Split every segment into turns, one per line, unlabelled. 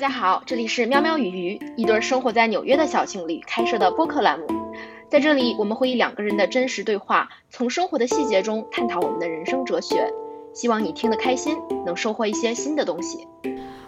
家好，这里是喵喵与鱼，一对生活在纽约的小情侣开设的播客栏目。在这里，我们会以两个人的真实对话，从生活的细节中探讨我们的人生哲学。希望你听得开心，能收获一些新的东西。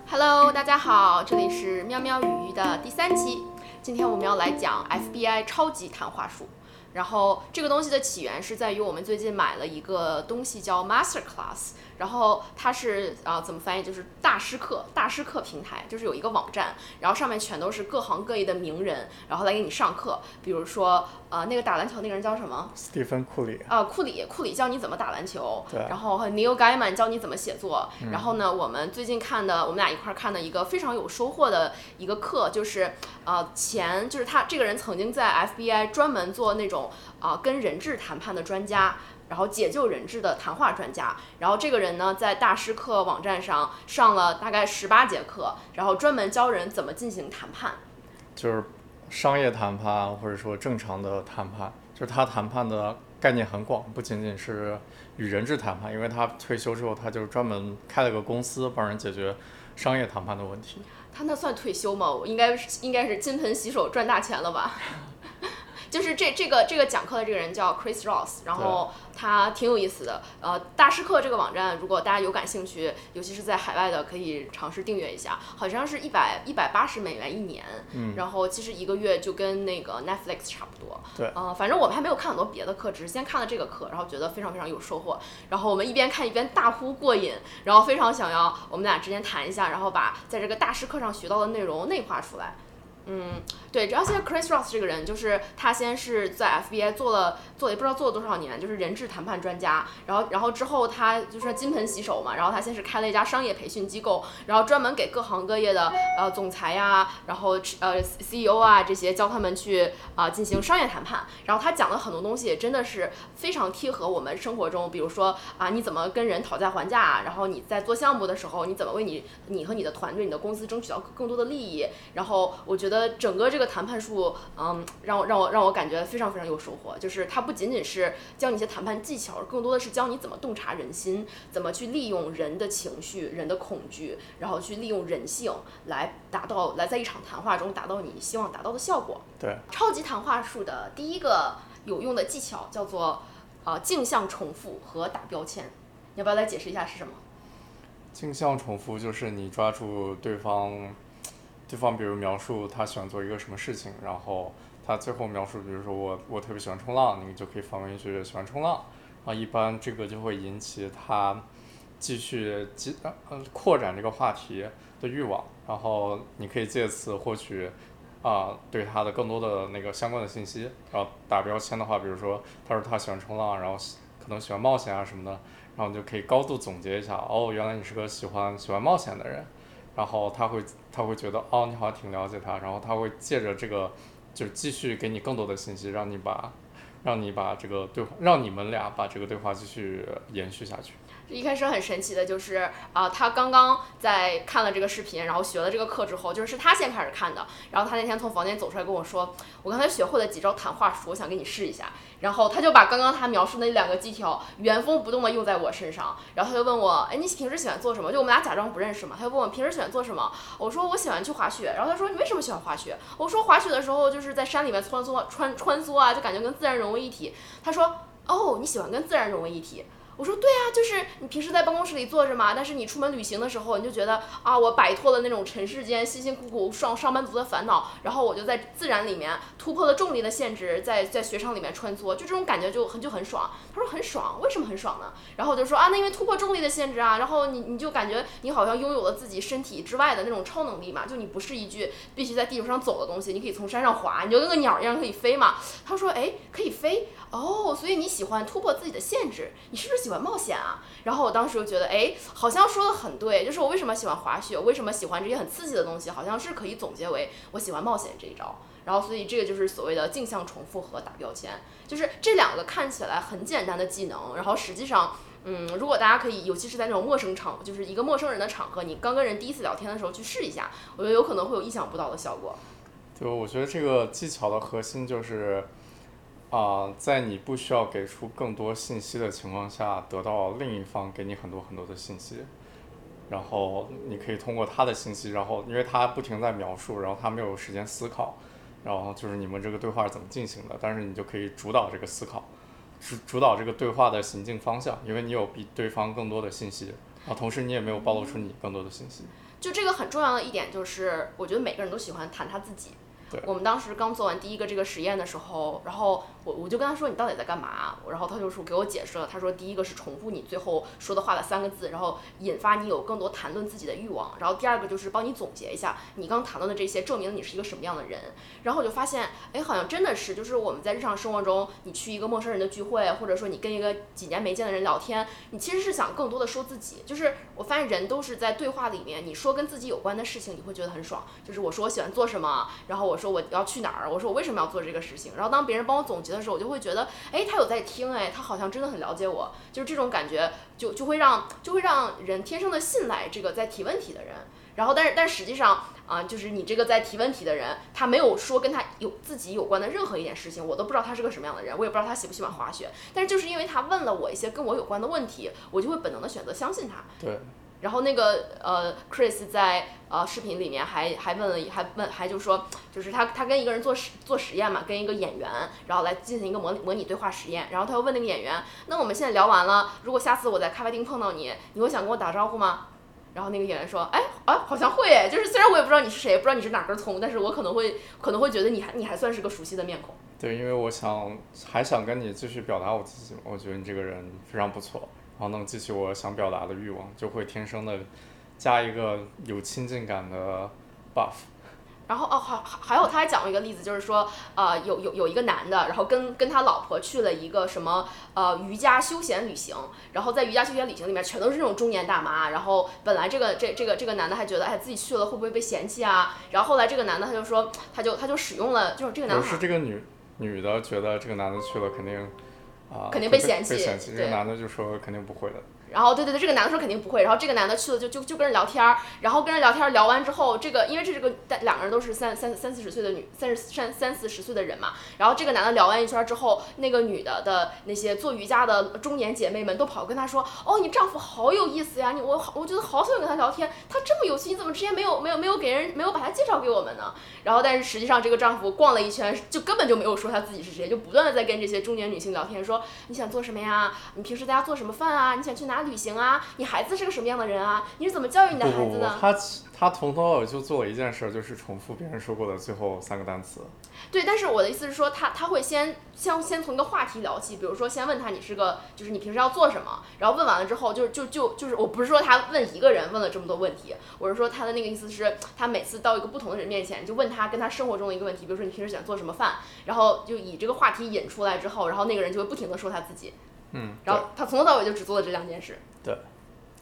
Hello，大家好，这里是喵喵与鱼的第三期。今天我们要来讲 FBI 超级谈话术。然后这个东西的起源是在于我们最近买了一个东西叫 Master Class，然后它是啊怎么翻译？就是大师课，大师课平台就是有一个网站，然后上面全都是各行各业的名人，然后来给你上课，比如说呃那个打篮球那个人叫什么？
斯蒂芬库里。
啊库里库里教你怎么打篮球，
对。
然后和 Neil Gaiman 教你怎么写作，然后呢我们最近看的我们俩一块看的一个非常有收获的一个课，就是呃前就是他这个人曾经在 FBI 专门做那种。啊，跟人质谈判的专家，然后解救人质的谈话专家，然后这个人呢，在大师课网站上上了大概十八节课，然后专门教人怎么进行谈判，
就是商业谈判或者说正常的谈判，就是他谈判的概念很广，不仅仅是与人质谈判，因为他退休之后，他就专门开了个公司，帮人解决商业谈判的问题。
他那算退休吗？我应该应该是金盆洗手赚大钱了吧？就是这这个这个讲课的这个人叫 Chris Ross，然后他挺有意思的。呃，大师课这个网站，如果大家有感兴趣，尤其是在海外的，可以尝试订阅一下。好像是一百一百八十美元一年，
嗯，
然后其实一个月就跟那个 Netflix 差不多。
对，
呃，反正我们还没有看很多别的课，只是先看了这个课，然后觉得非常非常有收获。然后我们一边看一边大呼过瘾，然后非常想要我们俩之间谈一下，然后把在这个大师课上学到的内容内化出来。嗯，对，而且 Chris Ross 这个人，就是他先是在 FBI 做了做也不知道做了多少年，就是人质谈判专家，然后然后之后他就是金盆洗手嘛，然后他先是开了一家商业培训机构，然后专门给各行各业的呃总裁呀，然后呃 CEO 啊这些教他们去啊进行商业谈判，然后他讲的很多东西真的是非常贴合我们生活中，比如说啊你怎么跟人讨价还价，然后你在做项目的时候你怎么为你你和你的团队、你的公司争取到更多的利益，然后我觉得。得整个这个谈判术，嗯，让我让我让我感觉非常非常有收获。就是它不仅仅是教你一些谈判技巧，更多的是教你怎么洞察人心，怎么去利用人的情绪、人的恐惧，然后去利用人性来达到来在一场谈话中达到你希望达到的效果。
对，
超级谈话术的第一个有用的技巧叫做呃镜像重复和打标签。你要不要来解释一下是什么？
镜像重复就是你抓住对方。地方比如描述他喜欢做一个什么事情，然后他最后描述，比如说我我特别喜欢冲浪，你就可以反问一句喜欢冲浪，啊，一般这个就会引起他继续继呃扩展这个话题的欲望，然后你可以借此获取啊对他的更多的那个相关的信息，然后打标签的话，比如说他说他喜欢冲浪，然后可能喜欢冒险啊什么的，然后你就可以高度总结一下，哦，原来你是个喜欢喜欢冒险的人。然后他会他会觉得哦，你好像挺了解他，然后他会借着这个，就是继续给你更多的信息，让你把，让你把这个对话，让你们俩把这个对话继续延续下去。
一开始很神奇的就是啊，他刚刚在看了这个视频，然后学了这个课之后，就是他先开始看的。然后他那天从房间走出来跟我说：“我刚才学会了几招谈话术，我想给你试一下。”然后他就把刚刚他描述那两个技巧原封不动的用在我身上。然后他就问我：“哎，你平时喜欢做什么？”就我们俩假装不认识嘛。他就问我平时喜欢做什么。我说：“我喜欢去滑雪。”然后他说：“你为什么喜欢滑雪？”我说：“滑雪的时候就是在山里面穿梭穿穿梭啊，就感觉跟自然融为一体。”他说：“哦，你喜欢跟自然融为一体。”我说对啊，就是你平时在办公室里坐着嘛，但是你出门旅行的时候，你就觉得啊，我摆脱了那种尘世间辛辛苦苦上上班族的烦恼，然后我就在自然里面突破了重力的限制，在在雪场里面穿梭，就这种感觉就很就很爽。他说很爽，为什么很爽呢？然后我就说啊，那因为突破重力的限制啊，然后你你就感觉你好像拥有了自己身体之外的那种超能力嘛，就你不是一具必须在地球上走的东西，你可以从山上滑，你就跟个鸟一样可以飞嘛。他说哎，可以飞哦，所以你喜欢突破自己的限制，你是不是？喜欢冒险啊，然后我当时就觉得，哎，好像说的很对，就是我为什么喜欢滑雪，为什么喜欢这些很刺激的东西，好像是可以总结为我喜欢冒险这一招。然后，所以这个就是所谓的镜像重复和打标签，就是这两个看起来很简单的技能，然后实际上，嗯，如果大家可以，尤其是在那种陌生场，就是一个陌生人的场合，你刚跟人第一次聊天的时候去试一下，我觉得有可能会有意想不到的效果。
就我觉得这个技巧的核心就是。啊，在你不需要给出更多信息的情况下，得到另一方给你很多很多的信息，然后你可以通过他的信息，然后因为他不停在描述，然后他没有时间思考，然后就是你们这个对话怎么进行的，但是你就可以主导这个思考，主主导这个对话的行进方向，因为你有比对方更多的信息，啊同时你也没有暴露出你更多的信息。
就这个很重要的一点就是，我觉得每个人都喜欢谈他自己。我们当时刚做完第一个这个实验的时候，然后我我就跟他说你到底在干嘛？然后他就说给我解释了，他说第一个是重复你最后说的话的三个字，然后引发你有更多谈论自己的欲望。然后第二个就是帮你总结一下你刚谈论的这些，证明你是一个什么样的人。然后我就发现，哎，好像真的是，就是我们在日常生活中，你去一个陌生人的聚会，或者说你跟一个几年没见的人聊天，你其实是想更多的说自己。就是我发现人都是在对话里面，你说跟自己有关的事情，你会觉得很爽。就是我说我喜欢做什么，然后我说我要去哪儿，我说我为什么要做这个事情。然后当别人帮我总结的时候，我就会觉得，哎，他有在听，哎，他好像真的很了解我。就是这种感觉，就就会让就会让人天生的信赖这个在提问题的人。然后，但是但实际上啊、就是你这个在提问题的人，他没有说跟他有自己有关的任何一件事情，我都不知道他是个什么样的人，我也不知道他喜不喜欢滑雪。但是就是因为他问了我一些跟我有关的问题，我就会本能的选择相信他。
对，
然后那个呃，Chris 在呃视频里面还还问了还问还就说，就是他他跟一个人做实做实验嘛，跟一个演员，然后来进行一个模模拟对话实验。然后他又问那个演员，那我们现在聊完了，如果下次我在咖啡厅碰到你，你会想跟我打招呼吗？然后那个演员说，哎啊，好像会哎，就是虽然我也不知道你是谁，不知道你是哪根葱，但是我可能会可能会觉得你还你还算是个熟悉的面孔。
对，因为我想还想跟你继续表达我自己，我觉得你这个人非常不错，然后能激起我想表达的欲望，就会天生的加一个有亲近感的 buff。
然后哦，还还有他还讲过一个例子，就是说，呃，有有有一个男的，然后跟跟他老婆去了一个什么呃瑜伽休闲旅行，然后在瑜伽休闲旅行里面全都是这种中年大妈，然后本来这个这这个这个男的还觉得哎自己去了会不会被嫌弃啊，然后后来这个男的他就说他就他就使用了就是这个男
而
的
是这个女女的觉得这个男的去了肯定啊、
肯定
会
被嫌弃
被嫌弃。这个男的就说肯定不会的。
然后对对对，这个男的说肯定不会，然后这个男的去了就就就跟人聊天儿，然后跟人聊天儿聊完之后，这个因为这是个但两个人都是三三三四十岁的女三十三三四十岁的人嘛，然后这个男的聊完一圈之后，那个女的的那些做瑜伽的中年姐妹们都跑跟他说，哦，你丈夫好有意思呀，你我好我觉得好想跟他聊天，他这么有趣，你怎么之前没有没有没有给人没有把他介绍给我们呢？然后但是实际上这个丈夫逛了一圈，就根本就没有说他自己是谁，就不断的在跟这些中年女性聊天，说你想做什么呀？你平时在家做什么饭啊？你想去哪旅行啊？你孩子是个什么样的人啊？你是怎么教育你的孩子的？
他他从头到尾就做了一件事儿，就是重复别人说过的最后三个单词。
对，但是我的意思是说，他他会先先先从一个话题聊起，比如说先问他你是个，就是你平时要做什么，然后问完了之后，就就就就是我不是说他问一个人问了这么多问题，我是说他的那个意思是，他每次到一个不同的人面前，就问他跟他生活中的一个问题，比如说你平时喜欢做什么饭，然后就以这个话题引出来之后，然后那个人就会不停的说他自己，
嗯，
然后他从头到尾就只做了这两件事。
对。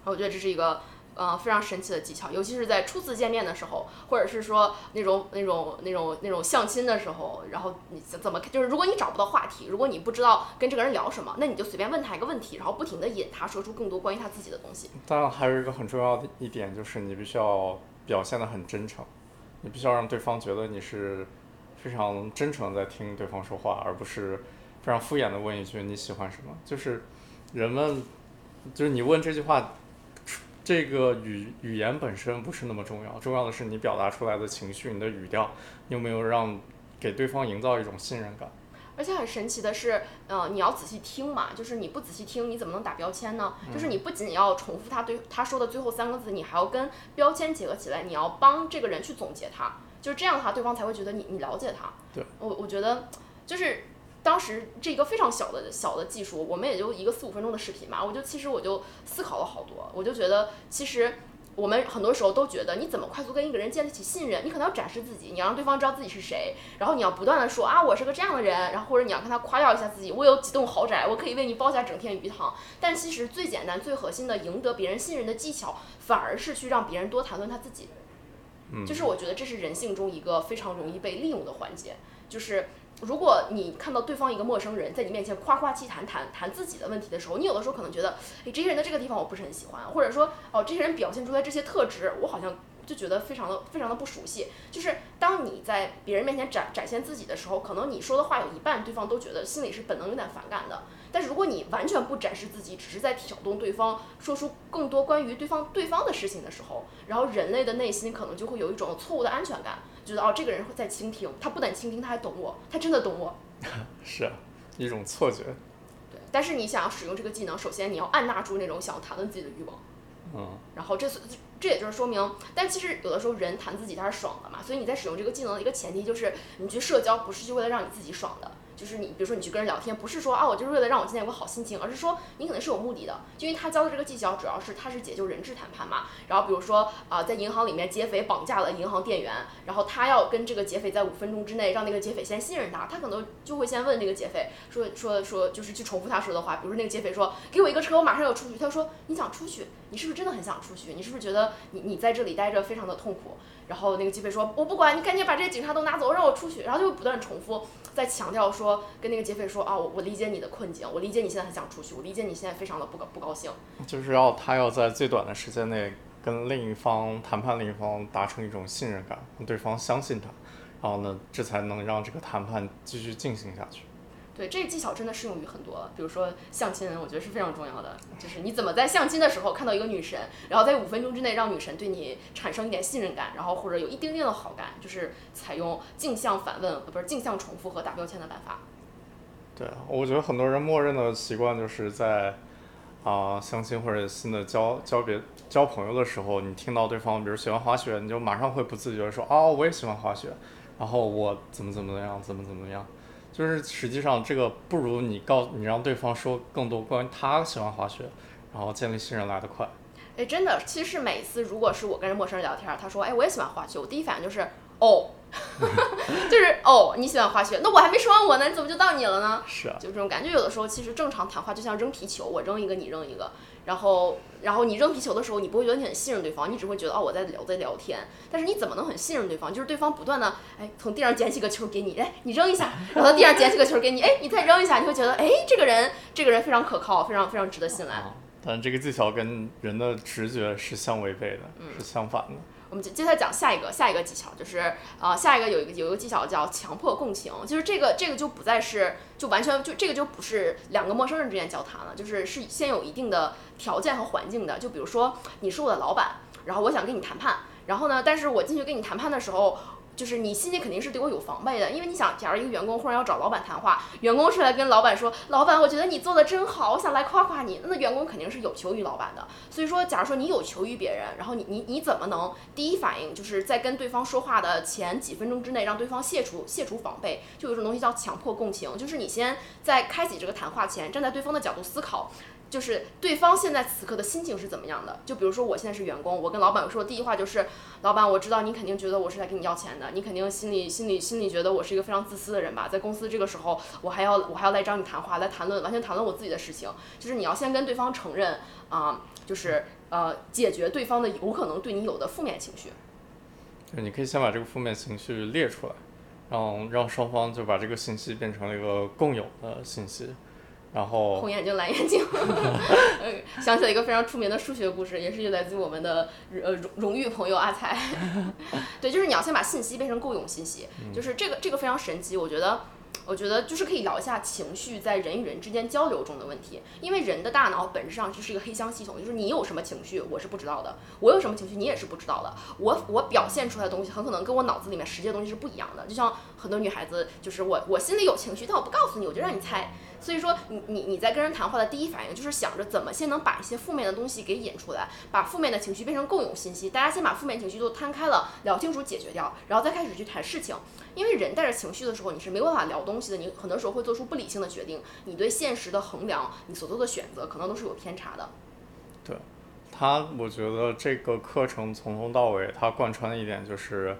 我觉得这是一个呃非常神奇的技巧，尤其是在初次见面的时候，或者是说那种那种那种那种相亲的时候，然后你怎怎么就是如果你找不到话题，如果你不知道跟这个人聊什么，那你就随便问他一个问题，然后不停的引他说出更多关于他自己的东西。
当然还有一个很重要的一点就是你必须要表现得很真诚，你必须要让对方觉得你是非常真诚的在听对方说话，而不是非常敷衍的问一句你喜欢什么。就是人们就是你问这句话，这个语语言本身不是那么重要，重要的是你表达出来的情绪、你的语调，你有没有让给对方营造一种信任感。
而且很神奇的是，呃，你要仔细听嘛，就是你不仔细听，你怎么能打标签呢？就是你不仅要重复他对他说的最后三个字，你还要跟标签结合起来，你要帮这个人去总结他，就是这样的话，对方才会觉得你你了解他。
对，
我我觉得就是当时这个非常小的小的技术，我们也就一个四五分钟的视频嘛，我就其实我就思考了好多，我就觉得其实。我们很多时候都觉得，你怎么快速跟一个人建立起信任？你可能要展示自己，你要让对方知道自己是谁，然后你要不断的说啊，我是个这样的人，然后或者你要跟他夸耀一下自己，我有几栋豪宅，我可以为你包下整片鱼塘。但其实最简单、最核心的赢得别人信任的技巧，反而是去让别人多谈论他自己。
嗯，
就是我觉得这是人性中一个非常容易被利用的环节，就是。如果你看到对方一个陌生人在你面前夸夸其谈谈谈自己的问题的时候，你有的时候可能觉得，哎，这些人的这个地方我不是很喜欢，或者说，哦，这些人表现出来这些特质，我好像就觉得非常的非常的不熟悉。就是当你在别人面前展展现自己的时候，可能你说的话有一半对方都觉得心里是本能有点反感的。但是如果你完全不展示自己，只是在挑动对方说出更多关于对方对方的事情的时候，然后人类的内心可能就会有一种错误的安全感，觉得哦这个人会在倾听，他不但倾听，他还懂我，他真的懂我。
是啊，一种错觉。
对，但是你想要使用这个技能，首先你要按捺住那种想要谈论自己的欲望。
嗯，
然后这是这也就是说明，但其实有的时候人谈自己他是爽的嘛，所以你在使用这个技能的一个前提就是你去社交不是就为了让你自己爽的。就是你，比如说你去跟人聊天，不是说啊，我就是为了让我今天有个好心情，而是说你可能是有目的的。因为他教的这个技巧主要是他是解救人质谈判嘛。然后比如说啊，在银行里面劫匪绑架了银行店员，然后他要跟这个劫匪在五分钟之内让那个劫匪先信任他，他可能就会先问那个劫匪说说说，就是去重复他说的话。比如说那个劫匪说给我一个车，我马上要出去。他说你想出去，你是不是真的很想出去？你是不是觉得你你在这里待着非常的痛苦？然后那个劫匪说我不管你，赶紧把这些警察都拿走，让我出去。然后就会不断重复。在强调说，跟那个劫匪说啊，我我理解你的困境，我理解你现在很想出去，我理解你现在非常的不高不高兴。
就是要他要在最短的时间内跟另一方谈判，另一方达成一种信任感，让对方相信他，然后呢，这才能让这个谈判继续进行下去。
对，这个技巧真的适用于很多，比如说相亲，我觉得是非常重要的。就是你怎么在相亲的时候看到一个女神，然后在五分钟之内让女神对你产生一点信任感，然后或者有一丁点的好感，就是采用镜像反问，不是镜像重复和打标签的办法。
对，我觉得很多人默认的习惯就是在啊相亲或者新的交交别交朋友的时候，你听到对方比如喜欢滑雪，你就马上会不自觉的说啊我也喜欢滑雪，然后我怎么怎么样，怎么怎么样。就是实际上这个不如你告你让对方说更多关于他喜欢滑雪，然后建立信任来得快。
哎，真的，其实每次如果是我跟人陌生人聊天，他说哎我也喜欢滑雪，我第一反应就是哦，就是哦你喜欢滑雪，那我还没说完我呢，你怎么就到你了呢？
是啊，
就这种感觉。有的时候其实正常谈话就像扔皮球，我扔一个你扔一个。然后，然后你扔皮球的时候，你不会觉得你很信任对方，你只会觉得哦，我在聊，在聊天。但是你怎么能很信任对方？就是对方不断的，哎，从地上捡起个球给你，哎，你扔一下，然后地上捡起个球给你，哎，你再扔一下，你会觉得，哎，这个人，这个人非常可靠，非常非常值得信赖。
但这个技巧跟人的直觉是相违背的，是相反的。
我们接接下来讲下一个下一个技巧，就是呃下一个有一个有一个技巧叫强迫共情，就是这个这个就不再是就完全就这个就不是两个陌生人之间交谈了，就是是先有一定的条件和环境的，就比如说你是我的老板，然后我想跟你谈判，然后呢，但是我进去跟你谈判的时候。就是你心里肯定是对我有防备的，因为你想，假如一个员工忽然要找老板谈话，员工是来跟老板说，老板，我觉得你做的真好，我想来夸夸你，那员工肯定是有求于老板的。所以说，假如说你有求于别人，然后你你你怎么能第一反应就是在跟对方说话的前几分钟之内让对方卸除卸除防备？就有一种东西叫强迫共情，就是你先在开启这个谈话前，站在对方的角度思考。就是对方现在此刻的心情是怎么样的？就比如说我现在是员工，我跟老板说的第一话就是，老板，我知道你肯定觉得我是来跟你要钱的，你肯定心里心里心里觉得我是一个非常自私的人吧？在公司这个时候，我还要我还要来找你谈话，来谈论完全谈论我自己的事情。就是你要先跟对方承认啊，就是呃解决对方的有可能对你有的负面情绪。
对，你可以先把这个负面情绪列出来，让让双方就把这个信息变成了一个共有的信息。然后
红眼睛蓝眼睛，想起了一个非常出名的数学故事，也是来自于我们的呃荣荣誉朋友阿才。对，就是你要先把信息变成共用信息，就是这个这个非常神奇，我觉得。我觉得就是可以聊一下情绪在人与人之间交流中的问题，因为人的大脑本质上就是一个黑箱系统，就是你有什么情绪我是不知道的，我有什么情绪你也是不知道的，我我表现出来的东西很可能跟我脑子里面实际的东西是不一样的，就像很多女孩子就是我我心里有情绪，但我不告诉你，我就让你猜。所以说你你你在跟人谈话的第一反应就是想着怎么先能把一些负面的东西给引出来，把负面的情绪变成共有信息，大家先把负面情绪都摊开了，聊清楚解决掉，然后再开始去谈事情。因为人带着情绪的时候，你是没办法聊东西的。你很多时候会做出不理性的决定，你对现实的衡量，你所做的选择可能都是有偏差的。
对，他我觉得这个课程从头到尾，他贯穿的一点就是，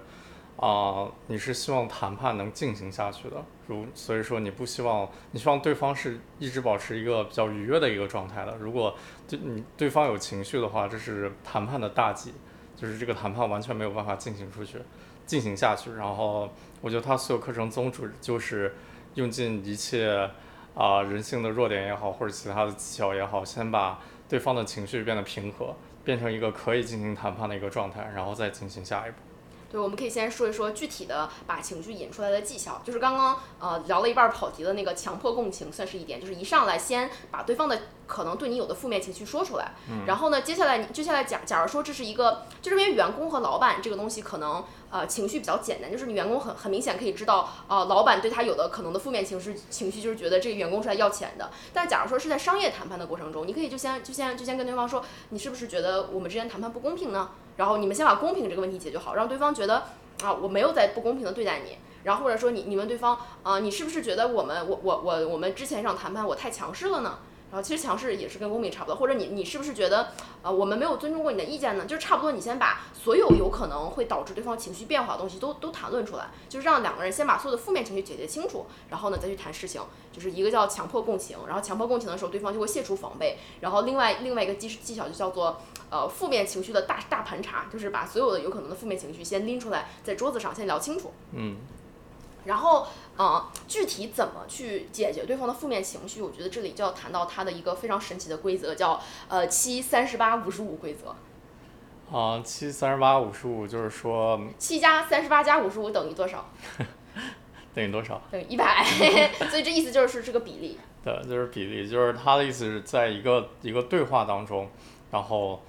啊，你是希望谈判能进行下去的。如所以说，你不希望，你希望对方是一直保持一个比较愉悦的一个状态的。如果对你对方有情绪的话，这是谈判的大忌，就是这个谈判完全没有办法进行出去。进行下去，然后我觉得他所有课程宗旨就是用尽一切啊、人性的弱点也好，或者其他的技巧也好，先把对方的情绪变得平和，变成一个可以进行谈判的一个状态，然后再进行下一步。
对，我们可以先说一说具体的把情绪引出来的技巧，就是刚刚呃聊了一半儿跑题的那个强迫共情，算是一点，就是一上来先把对方的可能对你有的负面情绪说出来，然后呢，接下来你接下来假假如说这是一个，就是因为员工和老板这个东西可能呃情绪比较简单，就是你员工很很明显可以知道，呃，老板对他有的可能的负面情绪情绪就是觉得这个员工是来要钱的，但假如说是在商业谈判的过程中，你可以就先就先就先跟对方说，你是不是觉得我们之间谈判不公平呢？然后你们先把公平这个问题解决好，让对方觉得啊我没有在不公平的对待你。然后或者说你你问对方啊、你是不是觉得我们我我我我们之前这场谈判我太强势了呢？然后其实强势也是跟公平差不多，或者你你是不是觉得呃我们没有尊重过你的意见呢？就是差不多你先把所有有可能会导致对方情绪变化的东西都都谈论出来，就是让两个人先把所有的负面情绪解决清楚，然后呢再去谈事情。就是一个叫强迫共情，然后强迫共情的时候对方就会卸除防备，然后另外另外一个技技巧就叫做呃负面情绪的大大盘查，就是把所有的有可能的负面情绪先拎出来，在桌子上先聊清楚。
嗯，
然后，呃，具体怎么去解决对方的负面情绪，我觉得这里就要谈到它的一个非常神奇的规则，叫呃七三十八五十五规则。
啊，七三十八五十五，就是说
七加三十八加五十五等于多少？
等于多少？
等于一百。所以这意思就是这个比例。
对，就是比例，就是他的意思是在一个一个对话当中，然后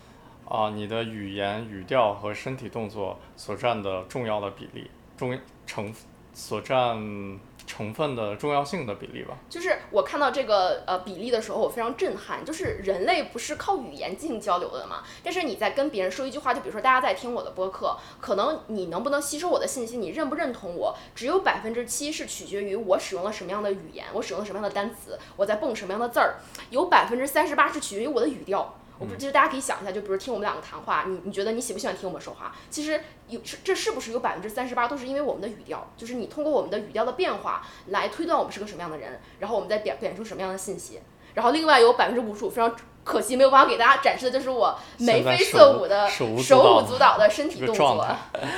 啊、你的语言、语调和身体动作所占的重要的比例，重成所占成分的重要性的比例吧。
就是我看到这个呃比例的时候，我非常震撼。就是人类不是靠语言进行交流的嘛？但是你在跟别人说一句话，就比如说大家在听我的播客，可能你能不能吸收我的信息，你认不认同我，只有百分之七是取决于我使用了什么样的语言，我使用了什么样的单词，我在蹦什么样的字儿，有百分之三十八是取决于我的语调。我不，就是大家可以想一下，就比如听我们两个谈话，你你觉得你喜不喜欢听我们说话？其实有是这是不是有百分之三十八都是因为我们的语调，就是你通过我们的语调的变化来推断我们是个什么样的人，然后我们再表表现出什么样的信息。然后另外有百分之五十五非常可惜没有办法给大家展示的就是我眉飞色舞的
手舞足蹈
的身体动作。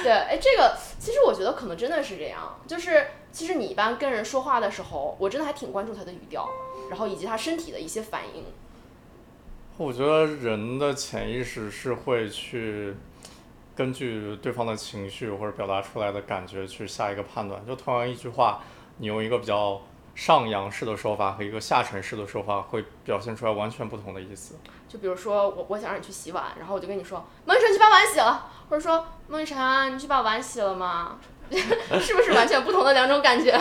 对，哎，这个其实我觉得可能真的是这样，就是其实你一般跟人说话的时候，我真的还挺关注他的语调，然后以及他身体的一些反应。
我觉得人的潜意识是会去根据对方的情绪或者表达出来的感觉去下一个判断。就同样一句话，你用一个比较上扬式的说法和一个下沉式的说法，会表现出来完全不同的意思。
就比如说我我想让你去洗碗，然后我就跟你说孟一晨去把碗洗了，或者说孟一晨你去把碗洗了吗？是不是完全不同的两种感觉？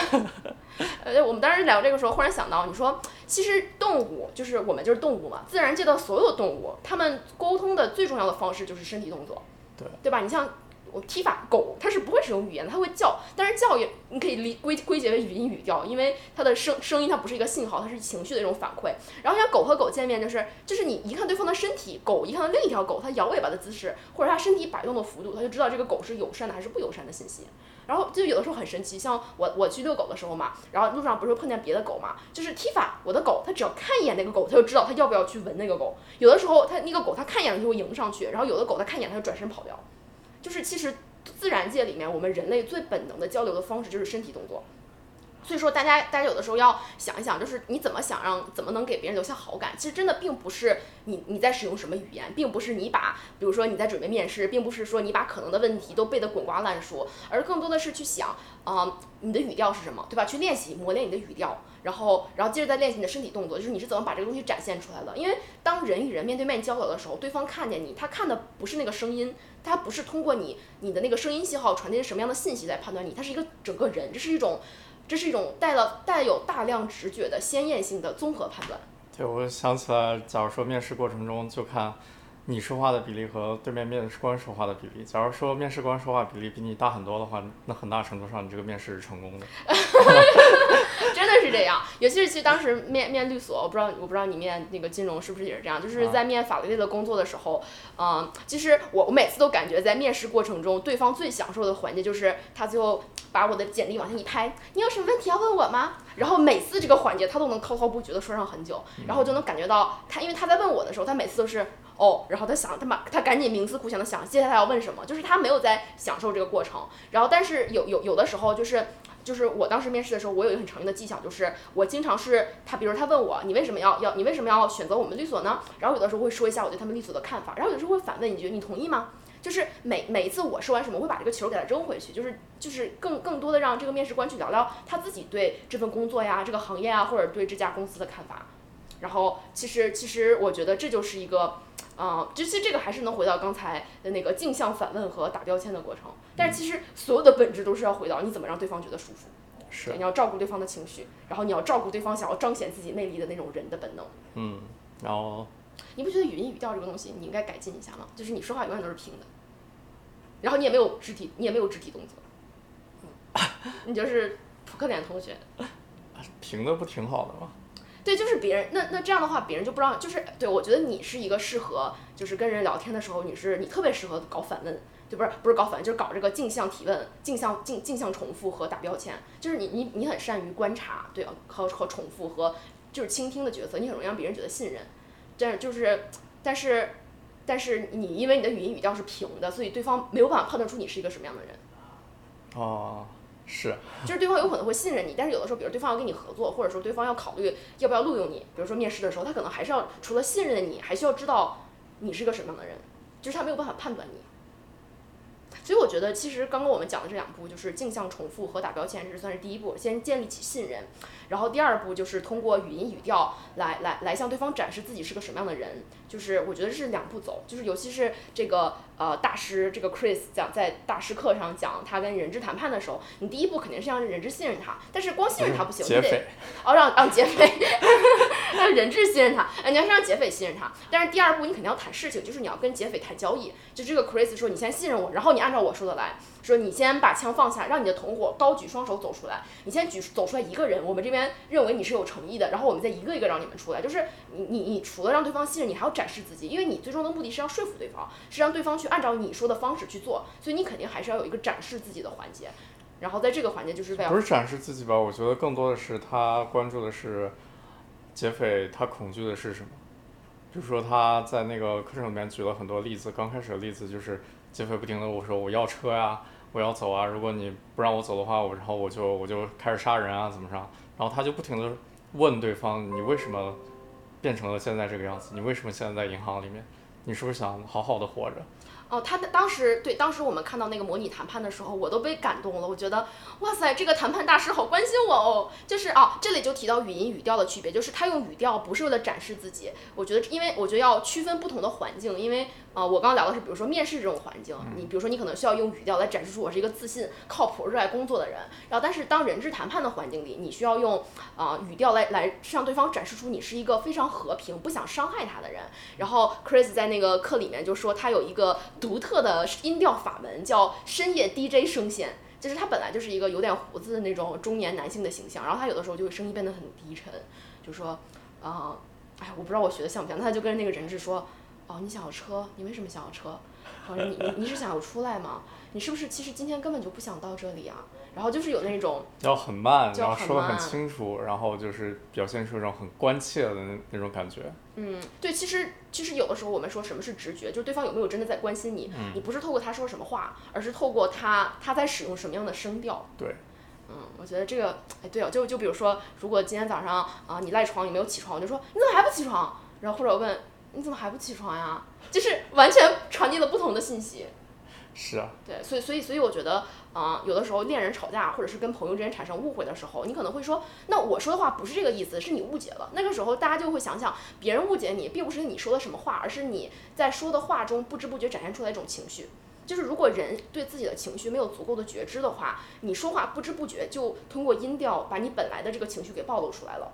呃，我们当时聊这个时候，忽然想到，你说其实动物就是我们就是动物嘛，自然界的所有动物，它们沟通的最重要的方式就是身体动作，
对
对吧？你像我踢法狗，它是不会使用语言的，它会叫，但是叫也你可以理归归结为语音语调，因为它的声声音它不是一个信号，它是情绪的一种反馈。然后像狗和狗见面，就是就是你一看对方的身体，狗一看到另一条狗，它摇尾巴的姿势，或者它身体摆动的幅度，它就知道这个狗是友善的还是不友善的信息。然后就有的时候很神奇，像我我去遛狗的时候嘛，然后路上不是会碰见别的狗嘛，就是踢法，我的狗它只要看一眼那个狗，它就知道它要不要去闻那个狗。有的时候它那个狗它看一眼它就会迎上去，然后有的狗它看一眼它就转身跑掉。就是其实自然界里面，我们人类最本能的交流的方式就是身体动作。所以说，大家大家有的时候要想一想，就是你怎么想让怎么能给别人留下好感。其实真的并不是你你在使用什么语言，并不是你把，比如说你在准备面试，并不是说你把可能的问题都背得滚瓜烂熟，而更多的是去想，啊、你的语调是什么，对吧？去练习磨练你的语调，然后然后接着再练习你的身体动作，就是你是怎么把这个东西展现出来的。因为当人与人面对面交流的时候，对方看见你，他看的不是那个声音，他不是通过你你的那个声音信号传递什么样的信息来判断你，他是一个整个人，这是一种。这是一种带了带有大量直觉的鲜艳性的综合判断。
对，我想起来，假如说面试过程中就看你说话的比例和对面面试官说话的比例。假如说面试官说话比例比你大很多的话，那很大程度上你这个面试是成功的。
真的是这样，尤其是其实当时面面律所，我不知道我不知道你面那个金融是不是也是这样，就是在面法律类的工作的时候，嗯，其实我我每次都感觉在面试过程中，对方最享受的环节就是他最后把我的简历往下一拍，你有什么问题要问我吗？然后每次这个环节他都能滔滔不绝的说上很久，然后我就能感觉到他，因为他在问我的时候，他每次都是。哦，然后他想，他把他赶紧冥思苦想的想接下来要问什么，就是他没有在享受这个过程。然后，但是有有有的时候就是就是我当时面试的时候，我有一个很常用的技巧，就是我经常是他，比如他问我你为什么要要你为什么要选择我们律所呢？然后有的时候会说一下我对他们律所的看法，然后有的时候会反问一句你同意吗？就是每每一次我说完什么，我会把这个球给他扔回去，就是就是更更多的让这个面试官去聊聊他自己对这份工作呀、这个行业啊，或者对这家公司的看法。然后其实其实我觉得这就是一个，嗯，其实这个还是能回到刚才的那个镜像反问和打标签的过程。但是其实所有的本质都是要回到你怎么让对方觉得舒服，
是
你要照顾对方的情绪，然后你要照顾对方想要彰显自己魅力的那种人的本能。
嗯，然后
你不觉得语音语调这个东西你应该改进一下吗？就是你说话永远都是平的，然后你也没有肢体，你也没有肢体动作，嗯 你就是扑克脸同学。
平的不挺好的吗？
对，就是别人那那这样的话，别人就不知道，就是对我觉得你是一个适合，就是跟人聊天的时候，你是你特别适合搞反问，对，不是不是搞反问，就是搞这个镜像提问、镜像镜镜像重复和打标签，就是你你你很善于观察，对，和和重复和就是倾听的角色，你很容易让别人觉得信任，这样就是，但是但是你因为你的语音语调是平的，所以对方没有办法判断出你是一个什么样的人。
哦，是，
就是对方有可能会信任你，但是有的时候，比如对方要跟你合作，或者说对方要考虑要不要录用你，比如说面试的时候，他可能还是要除了信任你，还需要知道你是个什么样的人，就是他没有办法判断你。所以我觉得，其实刚刚我们讲的这两步，就是镜像重复和打标签，这算是第一步，先建立起信任。然后第二步就是通过语音语调来来来向对方展示自己是个什么样的人，就是我觉得是两步走，就是尤其是这个呃大师这个 Chris 讲在大师课上讲他跟人质谈判的时候，你第一步肯定是让人质信任他，但是光信任他不行，你得
劫匪，
哦让让劫匪让人质信任他，哎你要是让劫匪信任他，但是第二步你肯定要谈事情，就是你要跟劫匪谈交易，就这个 Chris 说你先信任我，然后你按照我说的来。说你先把枪放下，让你的同伙高举双手走出来。你先举走出来一个人，我们这边认为你是有诚意的，然后我们再一个一个让你们出来。就是你你你除了让对方信任，你还要展示自己，因为你最终的目的是要说服对方，是让对方去按照你说的方式去做，所以你肯定还是要有一个展示自己的环节。然后在这个环节就是为了
不是展示自己吧？我觉得更多的是他关注的是劫匪他恐惧的是什么。比如说他在那个课程里面举了很多例子，刚开始的例子就是劫匪不停的我说我要车呀、我要走啊，如果你不让我走的话，我然后我就我就开始杀人啊，怎么着？然后他就不停的问对方，你为什么变成了现在这个样子？你为什么现在在银行里面？你是不是想好好的活着？
哦，他的当时对当时我们看到那个模拟谈判的时候，我都被感动了。我觉得，哇塞，这个谈判大师好关心我哦。就是啊，这里就提到语音语调的区别，就是他用语调不是为了展示自己。我觉得，因为我觉得要区分不同的环境，因为呃，我刚刚聊的是，比如说面试这种环境，你比如说你可能需要用语调来展示出我是一个自信、靠谱、热爱工作的人。然后，但是当人质谈判的环境里，你需要用啊、语调来来向对方展示出你是一个非常和平、不想伤害他的人。然后 Chris 在那个课里面就说，他有一个独特的音调法门，叫深夜 DJ 声线。就是他本来就是一个有点胡子的那种中年男性的形象，然后他有的时候就会声音变得很低沉，就说，啊、哎，我不知道我学的像不像，他就跟那个人质说，哦，你想要车，你为什么想要车？好你你你是想要出来吗？你是不是其实今天根本就不想到这里啊？然后就是有那种
要很慢，然后说的很清楚，然后就是表现出一种很关切的那那种感觉。
嗯，对，其实其实有的时候我们说什么是直觉，就是对方有没有真的在关心你，你不是透过他说什么话，而是透过他他在使用什么样的声调。
对，
嗯，我觉得这个，哎，对哦，就就比如说，如果今天早上啊、你赖床，你没有起床，我就说你怎么还不起床？然后或者问你怎么还不起床呀？就是完全传递了不同的信息。
是啊，
对，所以所以所以我觉得，啊、有的时候恋人吵架，或者是跟朋友之间产生误会的时候，你可能会说，那我说的话不是这个意思，是你误解了。那个时候大家就会想想，别人误解你，并不是你说的什么话，而是你在说的话中不知不觉展现出来一种情绪。就是如果人对自己的情绪没有足够的觉知的话，你说话不知不觉就通过音调把你本来的这个情绪给暴露出来了。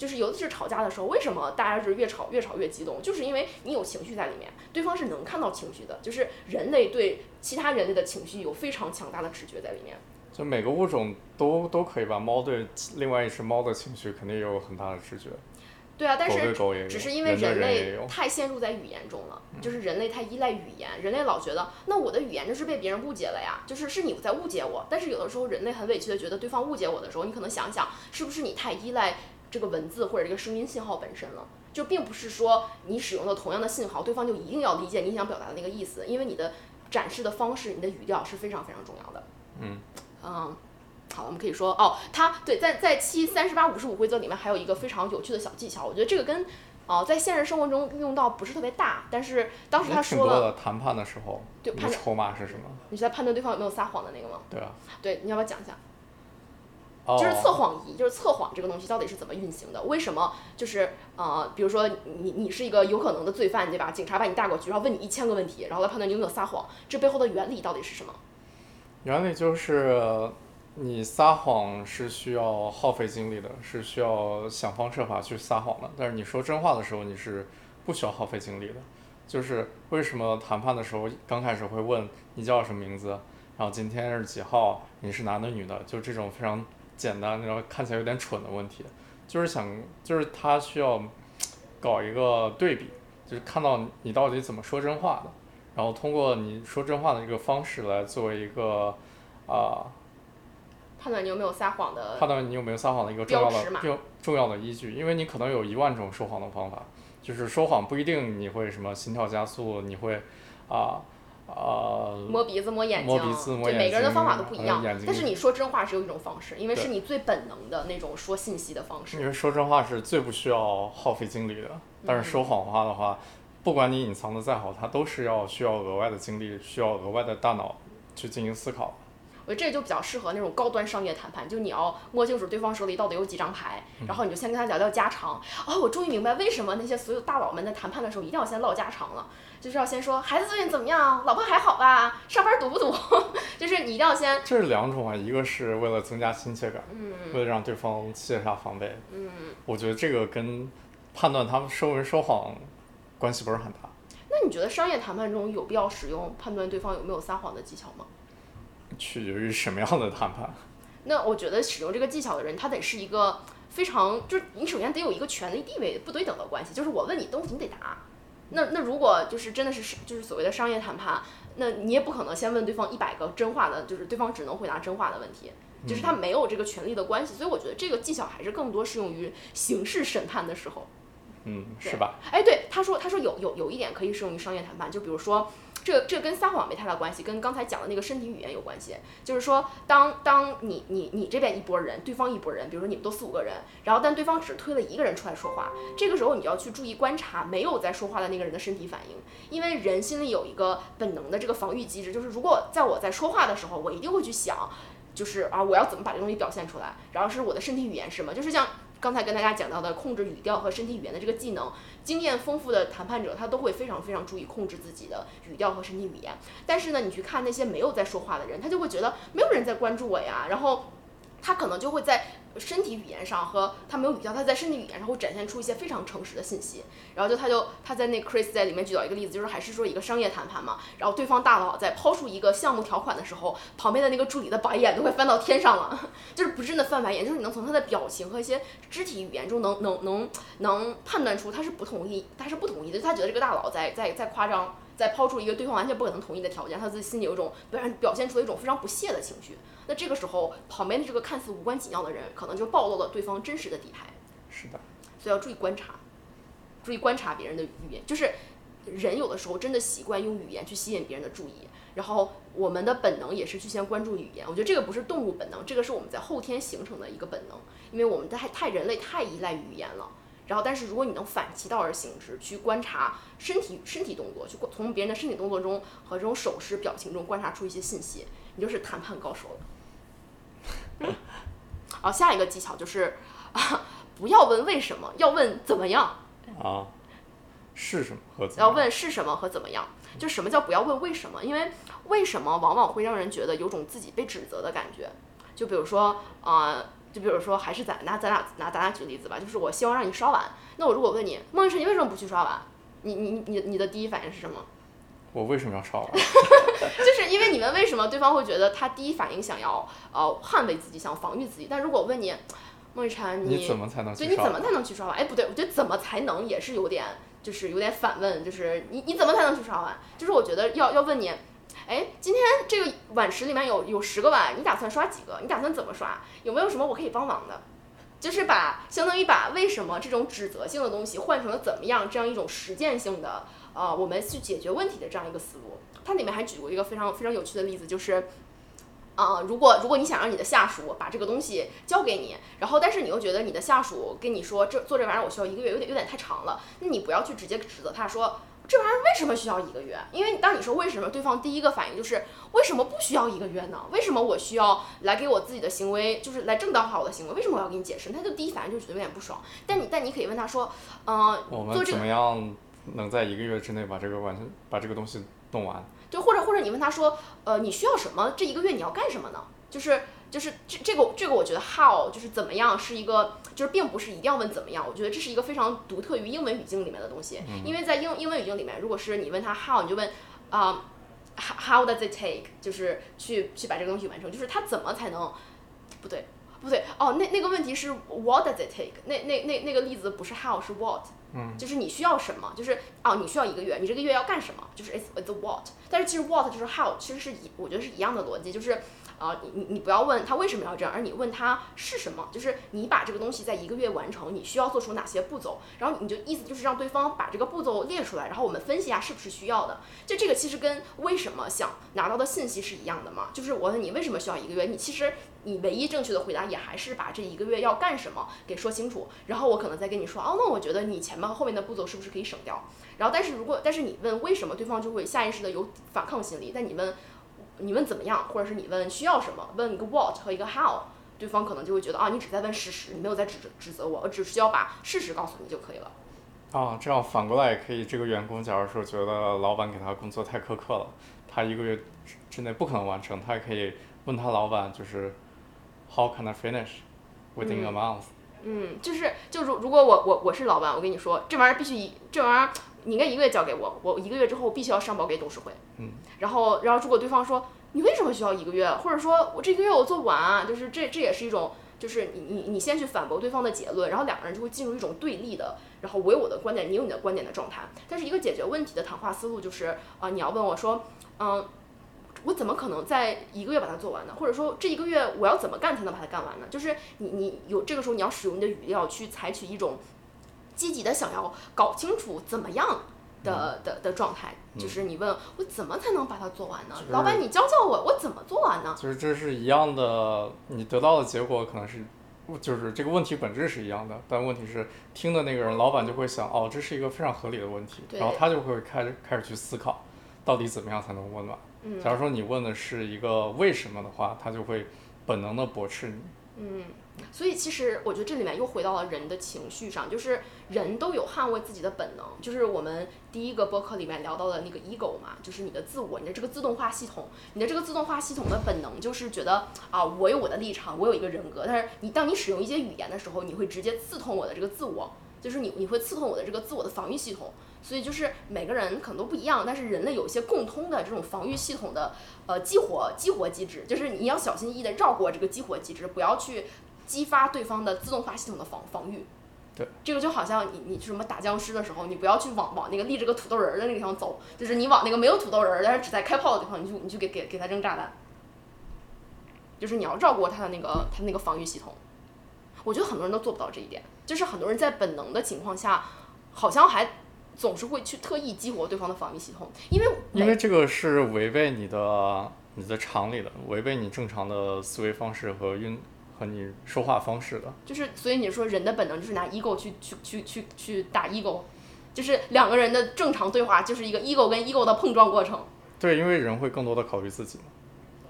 就是尤其是吵架的时候，为什么大家是越吵越吵越激动？就是因为你有情绪在里面，对方是能看到情绪的。就是人类对其他人类的情绪有非常强大的直觉在里面。
就每个物种都都可以吧。猫对另外一只猫的情绪肯定也有很大的直觉，
对啊，但是只是因为
人。
类太陷入在语言中了，就是人类太依赖语言，人类老觉得那我的语言就是被别人误解了呀，就是是你在误解我。但是有的时候人类很委屈的觉得对方误解我的时候，你可能想想是不是你太依赖这个文字或者这个声音信号本身了。就并不是说你使用了同样的信号，对方就一定要理解你想表达的那个意思，因为你的展示的方式、你的语调是非常非常重要的。
嗯
嗯，好，我们可以说哦，它对在在七三十八五十五规则里面还有一个非常有趣的小技巧，我觉得这个跟哦在现实生活中运用到不是特别大，但是当时他说了，
谈判的时候，
对，
你的筹码是什么？
你是在判断对方有没有撒谎的那个吗？
对啊。
对，你要不要讲一下？
哦。
就是测谎仪，就是测谎这个东西到底是怎么运行的？为什么就是呃，比如说你你是一个有可能的罪犯，对吧？警察把你带过去，然后问你一千个问题，然后来判断你有没有撒谎，这背后的原理到底是什么？
原理就是。你撒谎是需要耗费精力的，是需要想方设法去撒谎的。但是你说真话的时候，你是不需要耗费精力的。就是为什么谈判的时候刚开始会问你叫什么名字，然后今天是几号，你是男的女的，就这种非常简单，然后看起来有点蠢的问题，就是想，就是他需要搞一个对比，就是看到你到底怎么说真话的，然后通过你说真话的一个方式来作为一个啊。
判断你有没有撒谎的，
判断你有没有撒谎的一个重要的重重要的依据，因为你可能有一万种说谎的方法，就是说谎不一定你会什么心跳加速，你会啊啊
摸鼻子摸眼睛，
摸鼻子摸眼睛，
每个人的方法都不一样。但是你说真话只有一种方式，因为是你最本能的那种说信息的方式。
因为说真话是最不需要耗费精力的，但是说谎话的话，不管你隐藏的再好，它都是要需要额外的精力，需要额外的大脑去进行思考。
我觉得这就比较适合那种高端商业谈判，就你要摸清楚对方手里到底有几张牌，然后你就先跟他聊聊家常。哦，我终于明白为什么那些所有大佬们在谈判的时候一定要先唠家常了，就是要先说孩子最近怎么样，老婆还好吧，上班堵不堵？就是你一定要先。
这是两种啊，一个是为了增加亲切感，为了让对方卸下防备。
嗯，
我觉得这个跟判断他们说没说谎关系不是很大。
那你觉得商业谈判中有必要使用判断对方有没有撒谎的技巧吗？
取决于什么样的谈判。
那我觉得使用这个技巧的人，他得是一个非常，就是你首先得有一个权力地位不对等的关系，就是我问你东西，你得答。那那如果就是真的是就是所谓的商业谈判，那你也不可能先问对方一百个真话的，就是对方只能回答真话的问题，就是他没有这个权利的关系。所以我觉得这个技巧还是更多适用于刑事审判的时候。
嗯，是吧？
哎，对，他说他说有有有一点可以适用于商业谈判，就比如说。这这跟撒谎没太大关系，跟刚才讲的那个身体语言有关系。就是说，当当你你你这边一拨人，对方一拨人，比如说你们都四五个人，然后但对方只推了一个人出来说话，这个时候你要去注意观察没有在说话的那个人的身体反应，因为人心里有一个本能的这个防御机制，就是如果在我在说话的时候，我一定会去想，就是啊我要怎么把这东西表现出来，然后是我的身体语言是什么，就是像。刚才跟大家讲到的控制语调和身体语言的这个技能，经验丰富的谈判者他都会非常非常注意控制自己的语调和身体语言。但是呢，你去看那些没有在说话的人，他就会觉得没有人在关注我呀，然后他可能就会在。身体语言上和他没有语调，他在身体语言上会展现出一些非常诚实的信息。然后就他就他在那 Chris 在里面举到一个例子，就是还是说一个商业谈判嘛。然后对方大佬在抛出一个项目条款的时候，旁边的那个助理的白眼都快翻到天上了，就是不是真的翻白眼，就是你能从他的表情和一些肢体语言中能能能能判断出他是不同意，他是不同意的，他觉得这个大佬在在在夸张。在抛出一个对方完全不可能同意的条件，他自己心里有一种表现表现出了一种非常不屑的情绪。那这个时候，旁边的这个看似无关紧要的人，可能就暴露了对方真实的底牌。
是的，
所以要注意观察，注意观察别人的语言。就是人有的时候真的习惯用语言去吸引别人的注意，然后我们的本能也是去先关注语言。我觉得这个不是动物本能，这个是我们在后天形成的一个本能，因为我们太太人类太依赖语言了。然后，但是如果你能反其道而行之，去观察身体身体动作，去从别人的身体动作中和这种手势表情中观察出一些信息，你就是谈判高手了。好，下一个技巧就是，啊 不要问为什么，要问怎么样。
啊，是什么和？
要问是什么和怎么样？就什么叫不要问为什么？因为为什么往往会让人觉得有种自己被指责的感觉。就比如说，啊。就比如说，还是咱拿咱俩拿咱俩举例子吧，就是我希望让你刷碗，那我如果问你，孟一晨，你为什么不去刷碗？你你你你的第一反应是什么？
我为什么要刷碗？
就是因为你们为什么对方会觉得他第一反应想要呃捍卫自己，想防御自己？但如果问你，孟一晨，
你怎么才能？
对，你怎么才能去刷碗？哎，不对，我觉得怎么才能也是有点，就是有点反问，就是你你怎么才能去刷碗？就是我觉得要要问你。哎，今天这个碗池里面有有十个碗，你打算刷几个？你打算怎么刷？有没有什么我可以帮忙的？就是把相当于把为什么这种指责性的东西换成了怎么样这样一种实践性的，呃，我们去解决问题的这样一个思路。它里面还举过一个非常非常有趣的例子，就是，啊、如果如果你想让你的下属把这个东西交给你，然后但是你又觉得你的下属跟你说这做这玩意儿我需要一个月，有点有点太长了，那你不要去直接指责他说这玩意儿为什么需要一个月？因为当你说为什么，对方第一个反应就是为什么不需要一个月呢？为什么我需要来给我自己的行为就是来正当化我的行为？为什么我要给你解释？他就第一反应就觉得有点不爽。但你但你可以问他说，嗯、
我们怎么样能在一个月之内把这个完全把这个东西弄完？
就或者或者你问他说，呃，你需要什么？这一个月你要干什么呢？就是就是这这个这个我觉得 how 就是怎么样是一个就是并不是一定要问怎么样，我觉得这是一个非常独特于英文语境里面的东西。因为在英英文语境里面，如果是你问他 how，你就问啊、how how does it take，就是去去把这个东西完成，就是他怎么才能不对。不对哦，那那个问题是 what does it take？那那那那个例子不是 how 是 what，
嗯，
就是你需要什么，就是哦，你需要一个月，你这个月要干什么，就是 it's it's what。但是其实 what 就是 how，其实是一我觉得是一样的逻辑，就是啊、你你你不要问他为什么要这样，而你问他是什么，就是你把这个东西在一个月完成，你需要做出哪些步骤，然后你就意思就是让对方把这个步骤列出来，然后我们分析一下是不是需要的。就这个其实跟为什么想拿到的信息是一样的嘛，就是我问你为什么需要一个月，你其实你唯一正确的回答也还是把这一个月要干什么给说清楚，然后我可能再跟你说，哦，那我觉得你前面和后面的步骤是不是可以省掉？然后但是如果但是你问为什么，对方就会下意识的有反抗心理，但你问你问怎么样，或者是你问需要什么，问一个 what 和一个 how。对方可能就会觉得啊，你只在问事实，你没有在指指责我，我只需要把事实告诉你就可以了。
啊，这样反过来也可以。这个员工假如说觉得老板给他工作太苛刻了，他一个月之之内不可能完成，他也可以问他老板，就是 How can I finish within a month？、
嗯，就是就如如果我我我是老板，我跟你说，这玩意儿必须一这玩意儿你应该一个月交给我，我一个月之后必须要上报给董事会。
嗯，
然后然后如果对方说你为什么需要一个月，或者说我这个月我做不完啊，就是这这也是一种。就是你你你先去反驳对方的结论，然后两个人就会进入一种对立的，然后我有我的观点，你有你的观点的状态。但是一个解决问题的谈话思路就是，啊、你要问我说，嗯，我怎么可能在一个月把它做完呢？或者说这一个月我要怎么干才能把它干完呢？就是你你有这个时候你要使用你的语料去采取一种积极的想要搞清楚怎么样的、的的状态，就是你问我怎么才能把它做完呢？
就是
老板你教教我，我怎么做完呢？
就是这是一样的，你得到的结果可能是，就是这个问题本质是一样的，但问题是听的那个人，老板就会想，哦，这是一个非常合理的问题，然后他就会开始开始去思考，到底怎么样才能温暖。
嗯
假如说你问的是一个为什么的话，他就会本能的驳斥你。
嗯，所以其实我觉得这里面又回到了人的情绪上，就是人都有捍卫自己的本能，就是我们第一个播客里面聊到的那个 ego 嘛，就是你的自我，你的这个自动化系统，你的这个自动化系统的本能就是觉得啊，我有我的立场，我有一个人格，但是你当你使用一些语言的时候，你会直接刺痛我的这个自我，就是你你会刺痛我的这个自我的防御系统。所以就是每个人可能都不一样，但是人类有一些共通的这种防御系统的呃激活激活机制，就是你要小心翼翼的绕过这个激活机制，不要去激发对方的自动化系统的防防御。
对，
这个就好像你你什么打僵尸的时候，你不要去往往那个立着个土豆人儿的那个地方走，就是你往那个没有土豆人儿但是只在开炮的地方，你就你就给给给他扔炸弹，就是你要绕过他的那个他那个防御系统。我觉得很多人都做不到这一点，就是很多人在本能的情况下，好像还总是会去特意激活对方的防御系统，因为
因为这个是违背你的你的常理的，违背你正常的思维方式和运和你说话方式的。
就是所以你说人的本能就是拿 ego 去去去去去打 ego，就是两个人的正常对话就是一个 ego 跟 ego 的碰撞过程。
对，因为人会更多的考虑自己嘛。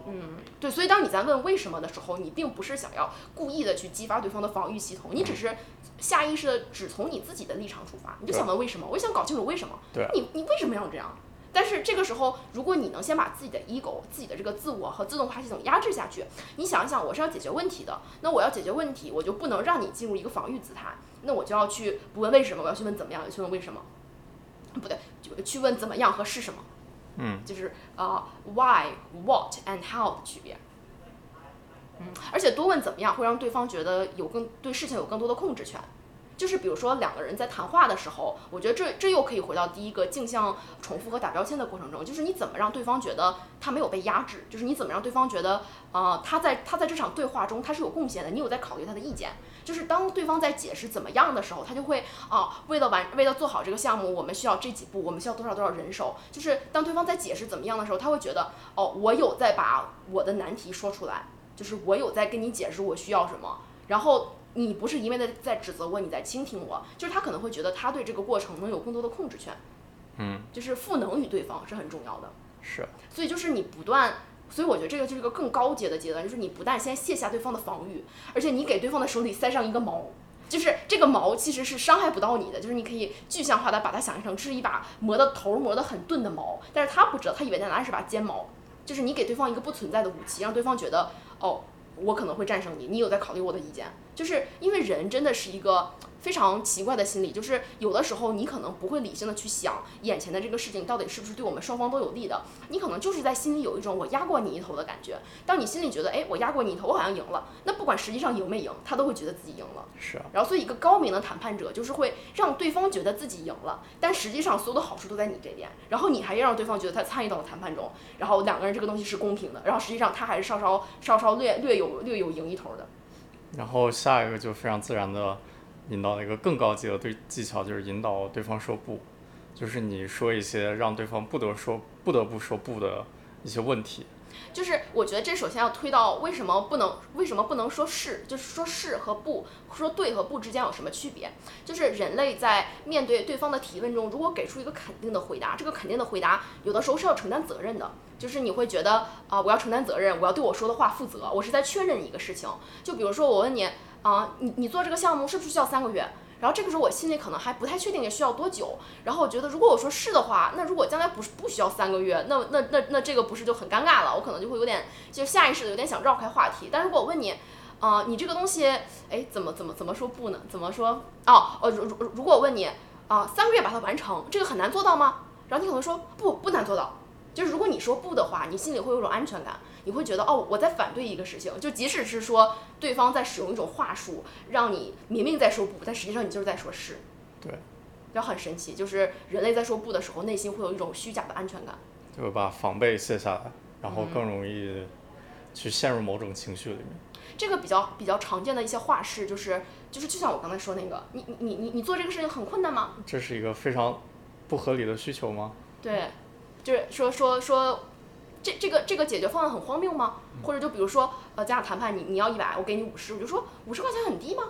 嗯对，所以当你在问为什么的时候，你并不是想要故意的去激发对方的防御系统，你只是下意识的只从你自己的立场出发，你就想问为什么，我就想搞清楚为什么。
对啊
你你为什么要这样？但是这个时候，如果你能先把自己的 ego、自己的这个自我和自动化系统压制下去，你想一想，我是要解决问题的，那我要解决问题，我就不能让你进入一个防御姿态，那我就要去不问为什么，我要去问怎么样，去问为什么，不对，就去问怎么样和是什么。
嗯，
就是呃 why、what and how 的区别。嗯，而且多问怎么样会让对方觉得有更对事情有更多的控制权。就是比如说两个人在谈话的时候，我觉得这这又可以回到第一个镜像重复和打标签的过程中，就是你怎么让对方觉得他没有被压制，就是你怎么让对方觉得，呃，他在他在这场对话中他是有贡献的，你有在考虑他的意见。就是当对方在解释怎么样的时候，他就会啊，为了完为了做好这个项目，我们需要这几步，我们需要多少多少人手。就是当对方在解释怎么样的时候，他会觉得哦，我有在把我的难题说出来，就是我有在跟你解释我需要什么，然后。你不是一味的在指责我，你在倾听我，就是他可能会觉得他对这个过程能有更多的控制权，
嗯，
就是赋能于对方是很重要的。
是，
所以就是你不断，所以我觉得这个就是一个更高阶的阶段，就是你不但先卸下对方的防御，而且你给对方的手里塞上一个矛，就是这个矛其实是伤害不到你的，就是你可以具象化的把它想象成是一把磨的头磨得很钝的矛，但是他不知道，他以为他拿的是把尖矛，就是你给对方一个不存在的武器，让对方觉得哦。我可能会战胜你，你有在考虑我的意见，就是因为人真的是一个。非常奇怪的心理，就是有的时候你可能不会理性的去想眼前的这个事情到底是不是对我们双方都有利的，你可能就是在心里有一种我压过你一头的感觉。当你心里觉得，哎，我压过你一头，我好像赢了，那不管实际上赢没赢，他都会觉得自己赢了。
是啊。
然后，所以一个高明的谈判者就是会让对方觉得自己赢了，但实际上所有的好处都在你这边，然后你还要让对方觉得他参与到了谈判中，然后两个人这个东西是公平的，然后实际上他还是稍稍稍稍略略有略有赢一头的。
然后下一个就非常自然的。引导一个更高级的对技巧，就是引导对方说不，就是你说一些让对方不得说、不得不说不的一些问题。
就是我觉得这首先要推到为什么不能为什么不能说是，就是说是和不说对和不之间有什么区别？就是人类在面对对方的提问中，如果给出一个肯定的回答，这个肯定的回答有的时候是要承担责任的，就是你会觉得啊，我要承担责任，我要对我说的话负责，我是在确认一个事情。就比如说我问你。啊，你你做这个项目是不是需要三个月？然后这个时候我心里可能还不太确定，也需要多久？然后我觉得如果我说是的话，那如果将来不是不需要三个月，那那那那这个不是就很尴尬了？我可能就会有点就下意识的有点想绕开话题。但如果我问你，啊，你这个东西，哎，怎么怎么怎么说不呢？怎么说？哦哦，如如如果我问你，啊，三个月把它完成，这个很难做到吗？然后你可能说不不难做到。就是如果你说不的话，你心里会有种安全感。你会觉得哦，我在反对一个事情，就即使是说对方在使用一种话术，让你明明在说不，但实际上你就是在说是。
对，
就很神奇，就是人类在说不的时候，内心会有一种虚假的安全感。
就把防备卸下来，然后更容易去陷入某种情绪里面。
这个比较比较常见的一些话式，就是就是就像我刚才说那个，你你你你你做这个事情很困难吗？
这是一个非常不合理的需求吗？
对，就是说说说。这这个这个解决方案很荒谬吗？或者就比如说，呃，咱俩谈判，你你要一百，我给你五十，我就说五十块钱很低吗？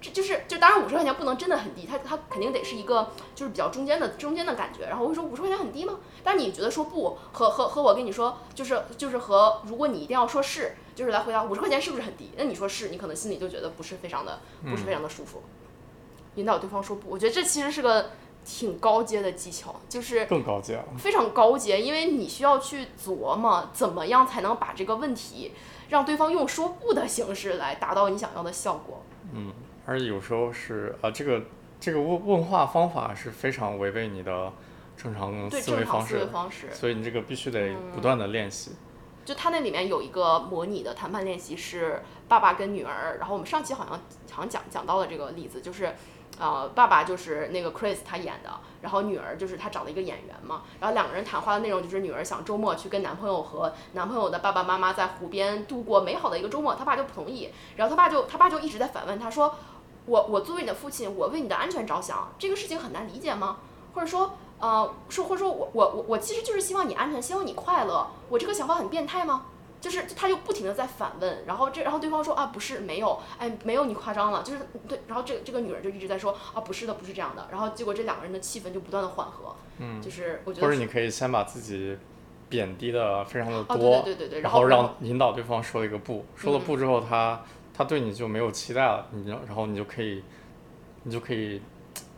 这就是就当然五十块钱不能真的很低，它它肯定得是一个就是比较中间的中间的感觉。然后我会说五十块钱很低吗？但你觉得说不和和和我跟你说就是就是和如果你一定要说是，就是来回答五十块钱是不是很低？那你说是，你可能心里就觉得不是非常的不是非常的舒服。引导对方说不，我觉得这其实是个。挺高阶的技巧，就是
更高阶了，
非常高阶，因为你需要去琢磨怎么样才能把这个问题让对方用说不的形式来达到你想要的效果。
嗯，而且有时候是啊，这个这个问问话方法是非常违背你的正常思维方式，所以你这个必须得不断的练习。
就他那里面有一个模拟的谈判练习是爸爸跟女儿，然后我们上期好像好像讲讲到了这个例子，就是。呃，爸爸就是那个 Chris 他演的，然后女儿就是他找了一个演员嘛，然后两个人谈话的内容就是女儿想周末去跟男朋友和男朋友的爸爸妈妈在湖边度过美好的一个周末，他爸就不同意，然后他爸就他爸就一直在反问他说，我我作为你的父亲，我为你的安全着想，这个事情很难理解吗？或者说，呃，说或者说我我我我其实就是希望你安全，希望你快乐，我这个想法很变态吗？就是他就不停的在反问，然后这然后对方说啊不是没有，哎没有你夸张了，就是对，然后这这个女人就一直在说啊不是的不是这样的，然后结果这两个人的气氛就不断的缓和，
嗯，
就是我觉得
或者你可以先把自己贬低的非常的多，
对对对对，
然后让引导对方说一个不，说了不之后他他对你就没有期待了，你然后你就可以你就可以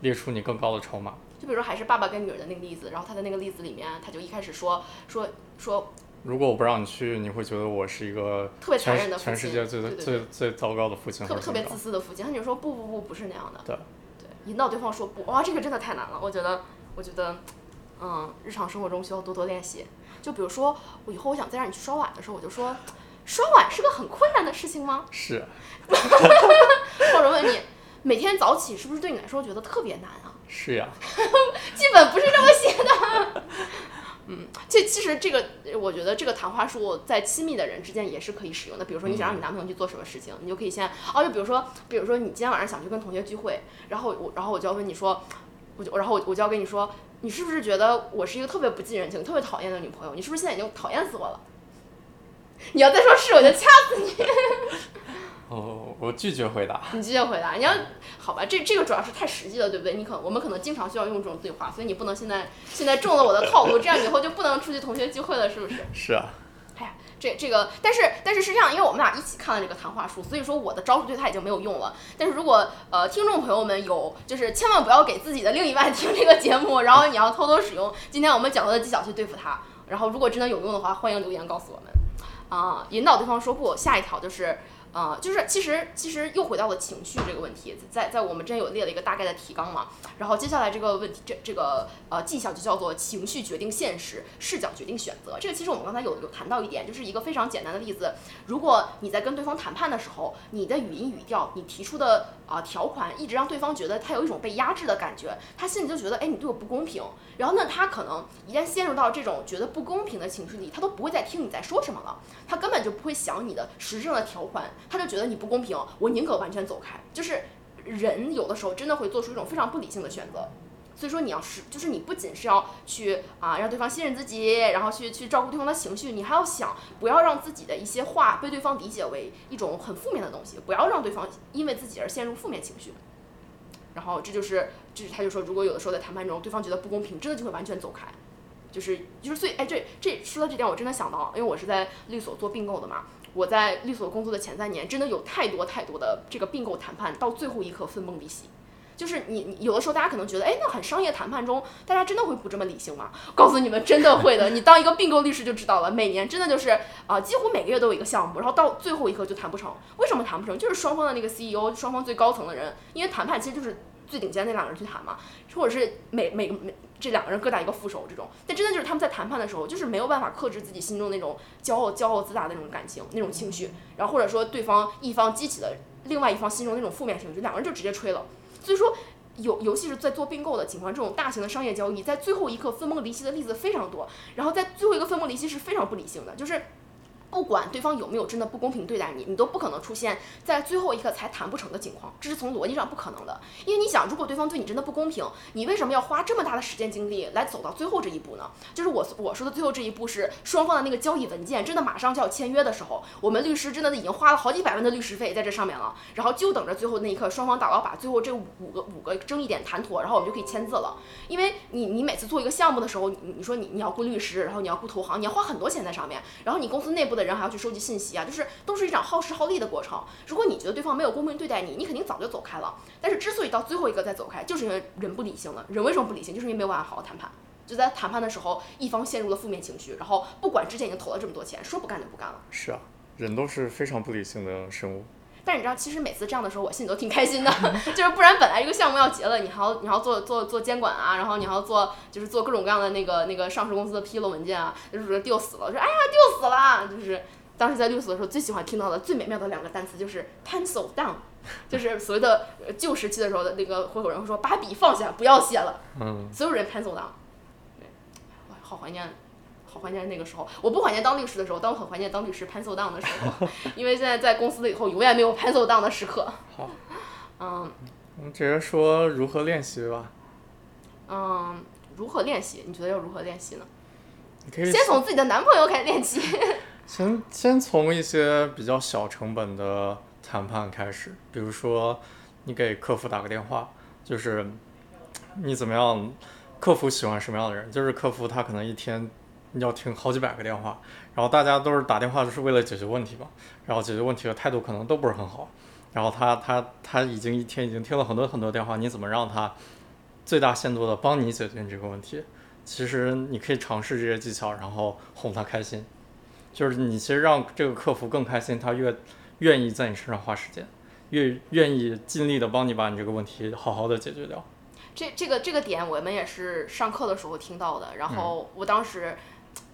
列出你更高的筹码，
就比如说还是爸爸跟女儿的那个例子，然后他的那个例子里面他就一开始说说说。
如果我不让你去，你会觉得我是一个
特别残忍的
全世界最最最糟糕的父亲，
特特别自私的父亲。他就说不不不，不是那样的。
对
对，引导对方说不，哇，这个真的太难了。我觉得，我觉得，嗯，日常生活中需要多多练习。就比如说，我以后我想再让你去刷碗的时候，我就说，刷碗是个很困难的事情吗？
是。
或者问你，每天早起是不是对你来说觉得特别难啊？
是呀，
基本不是这么写的。嗯，这其实这个，我觉得这个谈话术在亲密的人之间也是可以使用的。比如说，你想让你男朋友去做什么事情，你就可以先哦，就比如说，比如说你今天晚上想去跟同学聚会，然后我，然后我就要问你说，我就，然后我我就要跟你说，你是不是觉得我是一个特别不近人情、特别讨厌的女朋友？你是不是现在已经讨厌死我了？你要再说是，我就掐死你。
哦，我拒绝回答。
你拒绝回答，你要好吧？这这个主要是太实际了，对不对？你可我们可能经常需要用这种对话，所以你不能现在现在中了我的套路，这样以后就不能出去同学聚会了，是不是？
是啊。
哎呀，这这个，但是但是是这样，因为我们俩一起看了这个谈话书，所以说我的招数对他已经没有用了。但是如果呃听众朋友们有，就是千万不要给自己的另一半 听这个节目，然后你要偷偷使用今天我们讲到的技巧去对付他。然后如果真的有用的话，欢迎留言告诉我们。啊，引导对方说不。下一条就是。啊，就是其实其实又回到了情绪这个问题，在在我们之前有列了一个大概的提纲嘛，然后接下来这个问题这这个呃技巧就叫做情绪决定现实，视角决定选择。这个其实我们刚才有有谈到一点，就是一个非常简单的例子，如果你在跟对方谈判的时候，你的语音语调，你提出的啊条款一直让对方觉得他有一种被压制的感觉，他心里就觉得哎你对我不公平，然后呢他可能一旦陷入到这种觉得不公平的情绪里，他都不会再听你在说什么了，他根本就不会想你的实质上的条款。他就觉得你不公平，我宁可完全走开。就是人有的时候真的会做出一种非常不理性的选择，所以说你要是，就是你不仅是要去啊让对方信任自己，然后去去照顾对方的情绪，你还要想不要让自己的一些话被对方理解为一种很负面的东西，不要让对方因为自己而陷入负面情绪。然后这就是，就是他就说，如果有的时候在谈判中对方觉得不公平，真的就会完全走开。就是就是所以哎，这这说到这点，我真的想到，因为我是在律所做并购的嘛。我在律所工作的前三年，真的有太多太多的这个并购谈判，到最后一刻分崩离析。就是你你有的时候大家可能觉得，哎，那很商业谈判中，大家真的会不这么理性吗？告诉你们，真的会的。你当一个并购律师就知道了，每年真的就是啊，几乎每个月都有一个项目，然后到最后一刻就谈不成。为什么谈不成？就是双方的那个 CEO，双方最高层的人，因为谈判其实就是最顶尖那两个人去谈嘛，或者是每每每。这两个人各打一个副手，这种，但真的就是他们在谈判的时候，就是没有办法克制自己心中那种骄傲、骄傲自大的那种感情、那种情绪，然后或者说对方一方激起了另外一方心中那种负面情绪，两个人就直接吹了。所以说，尤尤其是在做并购的情况，这种大型的商业交易，在最后一刻分崩离析的例子非常多。然后在最后一个分崩离析是非常不理性的，就是。不管对方有没有真的不公平对待你，你都不可能出现在最后一刻才谈不成的情况，这是从逻辑上不可能的。因为你想，如果对方对你真的不公平，你为什么要花这么大的时间精力来走到最后这一步呢？就是我我说的最后这一步是双方的那个交易文件真的马上就要签约的时候，我们律师真的已经花了好几百万的律师费在这上面了，然后就等着最后那一刻双方打到把最后这五个五个争议点谈妥，然后我们就可以签字了。因为你你每次做一个项目的时候，你你说你你要雇律师，然后你要雇投行，你要花很多钱在上面，然后你公司内部的人还要去收集信息啊，就是都是一场耗时耗力的过程。如果你觉得对方没有公平对待你，你肯定早就走开了。但是之所以到最后一个再走开，就是因为人不理性了。人为什么不理性？就是因为没有办法好好谈判。就在谈判的时候，一方陷入了负面情绪，然后不管之前已经投了这么多钱，说不干就不干了。
是啊，人都是非常不理性的生物。
但你知道，其实每次这样的时候，我心里都挺开心的，就是不然本来这个项目要结了，你还要你还要做做做监管啊，然后你还要做就是做各种各样的那个那个上市公司的披露文件啊，就是丢死了，说哎呀丢死了，就是。当时在律所的时候，最喜欢听到的最美妙的两个单词就是 pencil down，就是所谓的旧时期的时候的那个合伙人会说把笔放下，不要写了。
嗯。
所有人 pencil down。对，哇，好怀念，好怀念那个时候。我不怀念当律师的时候，但我很怀念当律师 pencil down 的时候，因为现在在公司了以后，永远没有 pencil down 的时刻。
好。
嗯。
我们直接说如何练习吧。
嗯，如何练习？你觉得要如何练习呢？
你可以
先从自己的男朋友开始练习。
先先从一些比较小成本的谈判开始，比如说你给客服打个电话，就是你怎么样，客服喜欢什么样的人？就是客服他可能一天要听好几百个电话，然后大家都是打电话就是为了解决问题嘛，然后解决问题的态度可能都不是很好，然后他他他已经一天已经听了很多很多电话，你怎么让他最大限度的帮你解决这个问题？其实你可以尝试这些技巧，然后哄他开心。就是你其实让这个客服更开心，他越愿意在你身上花时间，越愿意尽力的帮你把你这个问题好好的解决掉。
这这个这个点我们也是上课的时候听到的，然后我当时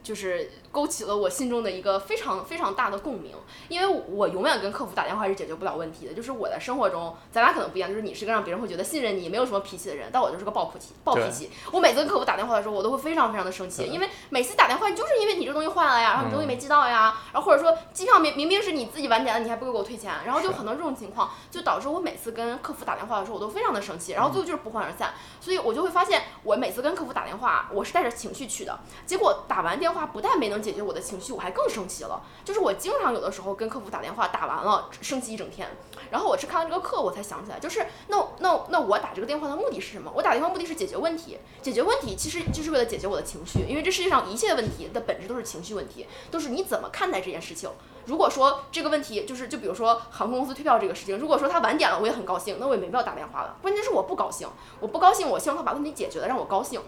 就是勾起了我心中的一个非常非常大的共鸣，因为我永远跟客服打电话是解决不了问题的。就是我在生活中，咱俩可能不一样，就是你是个让别人会觉得信任你、没有什么脾气的人，但我就是个暴脾气、暴脾气。我每次跟客服打电话的时候，我都会非常非常的生气，因为每次打电话就是因为你这东西坏了呀，然后你东西没寄到呀，然后或者说机票明明明是你自己晚点了，你还不给我退钱，然后就很多这种情况，就导致我每次跟客服打电话的时候，我都非常的生气，然后最后就是不欢而散。所以我就会发现，我每次跟客服打电话，我是带着情绪去的，结果打完电话不但没能解。决我的情绪，我还更生气了。就是我经常有的时候跟客服打电话，打完了生气一整天。然后我是看到这个课，我才想起来，就是那那那我打这个电话的目的是什么？我打电话目的是解决问题，解决问题其实就是为了解决我的情绪，因为这世界上一切问题的本质都是情绪问题，都是你怎么看待这件事情。如果说这个问题就是，就比如说航空公司退票这个事情，如果说他晚点了，我也很高兴，那我也没必要打电话了。关键是我不高兴，我不高兴，我希望他把问题解决了，让我高兴。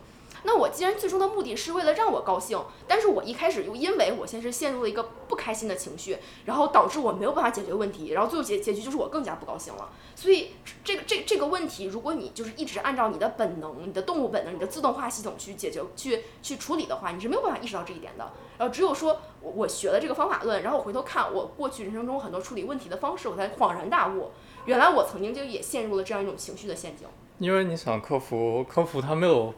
那我既然最终的目的是为了让我高兴，但是我一开始又因为我先是陷入了一个不开心的情绪，然后导致我没有办法解决问题，然后最后结结局就是我更加不高兴了。所以这个这这个问题，如果你就是一直按照你的本能、你的动物本能、你的自动化系统去解决、去去处理的话，你是没有办法意识到这一点的。然后只有说我我学了这个方法论，然后我回头看我过去人生中很多处理问题的方式，我才恍然大悟，原来我曾经就也陷入了这样一种情绪的陷阱。
因为你想客服，客服他没有。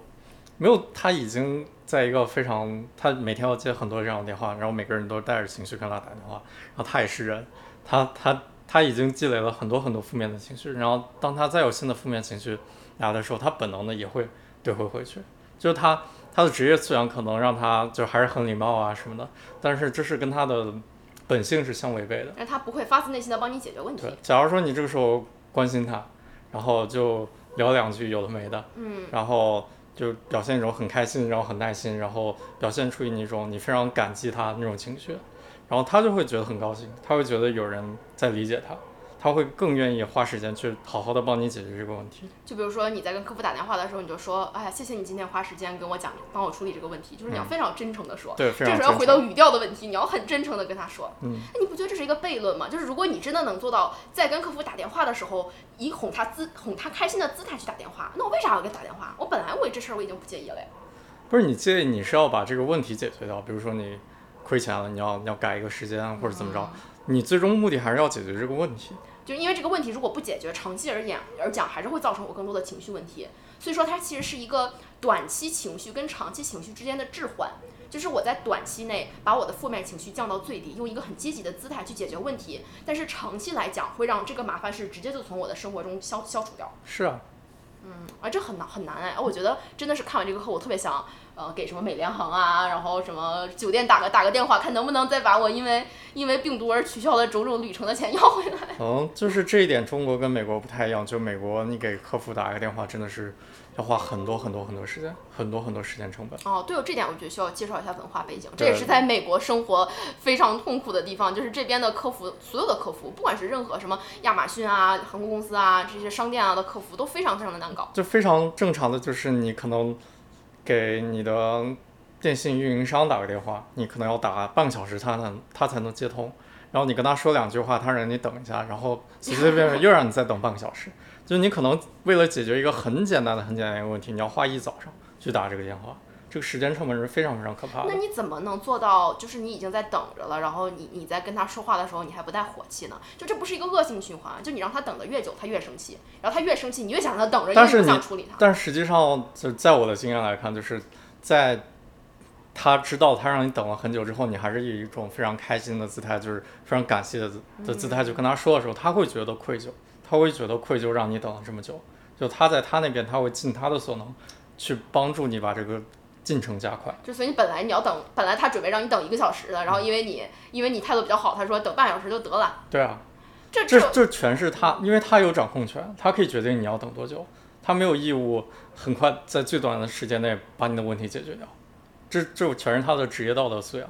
没有，他已经在一个非常，他每天要接很多这样的电话，然后每个人都带着情绪跟他打电话，然后他也是人，他他他已经积累了很多很多负面的情绪，然后当他再有新的负面情绪来的时候，他本能的也会怼回回去，就是他他的职业素养可能让他就还是很礼貌啊什么的，但是这是跟他的本性是相违背的。
但他不会发自内心的帮你解决问题。
对，假如说你这个时候关心他，然后就聊两句有的没的，
嗯，
然后。就表现一种很开心，然后很耐心，然后表现出一种你非常感激他那种情绪，然后他就会觉得很高兴，他会觉得有人在理解他。他会更愿意花时间去好好的帮你解决这个问题。
就比如说你在跟客服打电话的时候，你就说，哎呀，谢谢你今天花时间跟我讲，帮我处理这个问题。就是你要非常真诚的说。
对，
这时候要回到语调的问题，你要很真诚的跟他说。
嗯。
那你不觉得这是一个悖论吗？就是如果你真的能做到在跟客服打电话的时候，以哄他姿哄他开心的姿态去打电话，那我为啥要给他打电话？我本来我这事儿我已经不介意了呀。
不是你介意，你是要把这个问题解决掉。比如说你亏钱了，你要你要改一个时间或者怎么着，你最终目的还是要解决这个问题。
就因为这个问题，如果不解决，长期而言而讲，还是会造成我更多的情绪问题。所以说，它其实是一个短期情绪跟长期情绪之间的置换。就是我在短期内把我的负面情绪降到最低，用一个很积极的姿态去解决问题。但是长期来讲，会让这个麻烦事直接就从我的生活中消消除掉。
是啊。
嗯，啊，这很难很难哎！我觉得真的是看完这个课，我特别想。呃，给什么美联航啊，然后什么酒店打个打个电话，看能不能再把我因为因为病毒而取消的种种旅程的钱 要回来。
嗯，就是这一点，中国跟美国不太一样。就美国，你给客服打一个电话，真的是要花很多很多很多时间，很多很多时间成本。
哦，对哦，这点我觉得需要介绍一下文化背景。这也是在美国生活非常痛苦的地方，就是这边的客服，所有的客服，不管是任何什么亚马逊啊、航空公司啊这些商店啊的客服，都非常非常的难搞。
就非常正常的就是你可能。给你的电信运营商打个电话，你可能要打半个小时，他能他才能接通。然后你跟他说两句话，他让你等一下，然后随随便便又让你再等半个小时。就你可能为了解决一个很简单的、很简单一个问题，你要花一早上去打这个电话。这个时间成本是非常非常可怕的。
那你怎么能做到，就是你已经在等着了，然后你你在跟他说话的时候，你还不带火气呢？就这不是一个恶性循环，就你让他等的越久，他越生气，然后他越生气，你越想让他等着，越不想处理他。
但实际上，就在我的经验来看，就是在他知道他让你等了很久之后，你还是以一种非常开心的姿态，就是非常感谢的的姿态，就跟他说的时候，他会觉得愧疚，他会觉得愧疚让你等了这么久。就他在他那边，他会尽他的所能去帮助你把这个。进程加快，
就所以你本来你要等，本来他准备让你等一个小时的，然后因为你因为你态度比较好，他说等半小时就得了。
对啊，
这
这这全是他，因为他有掌控权，他可以决定你要等多久，他没有义务很快在最短的时间内把你的问题解决掉，这这全是他的职业道德素养。